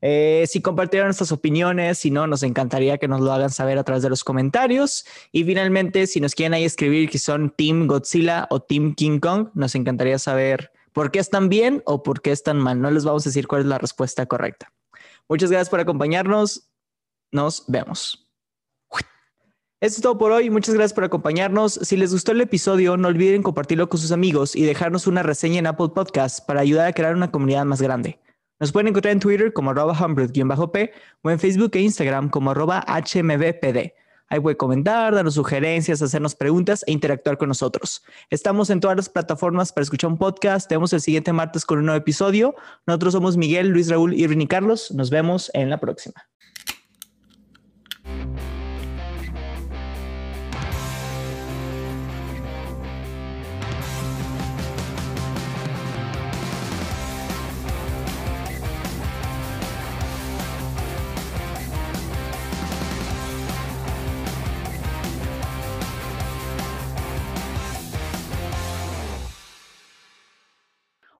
Eh, si compartieron nuestras opiniones, si no, nos encantaría que nos lo hagan saber a través de los comentarios. Y finalmente, si nos quieren ahí escribir que son Team Godzilla o Team King Kong, nos encantaría saber por qué están bien o por qué están mal. No les vamos a decir cuál es la respuesta correcta. Muchas gracias por acompañarnos. Nos vemos. Esto es todo por hoy. Muchas gracias por acompañarnos. Si les gustó el episodio, no olviden compartirlo con sus amigos y dejarnos una reseña en Apple Podcast para ayudar a crear una comunidad más grande. Nos pueden encontrar en Twitter como arroba p o en Facebook e Instagram como arroba hmbpd. Ahí pueden comentar, darnos sugerencias, hacernos preguntas e interactuar con nosotros. Estamos en todas las plataformas para escuchar un podcast. Tenemos el siguiente martes con un nuevo episodio. Nosotros somos Miguel, Luis Raúl, Irving y Carlos. Nos vemos en la próxima.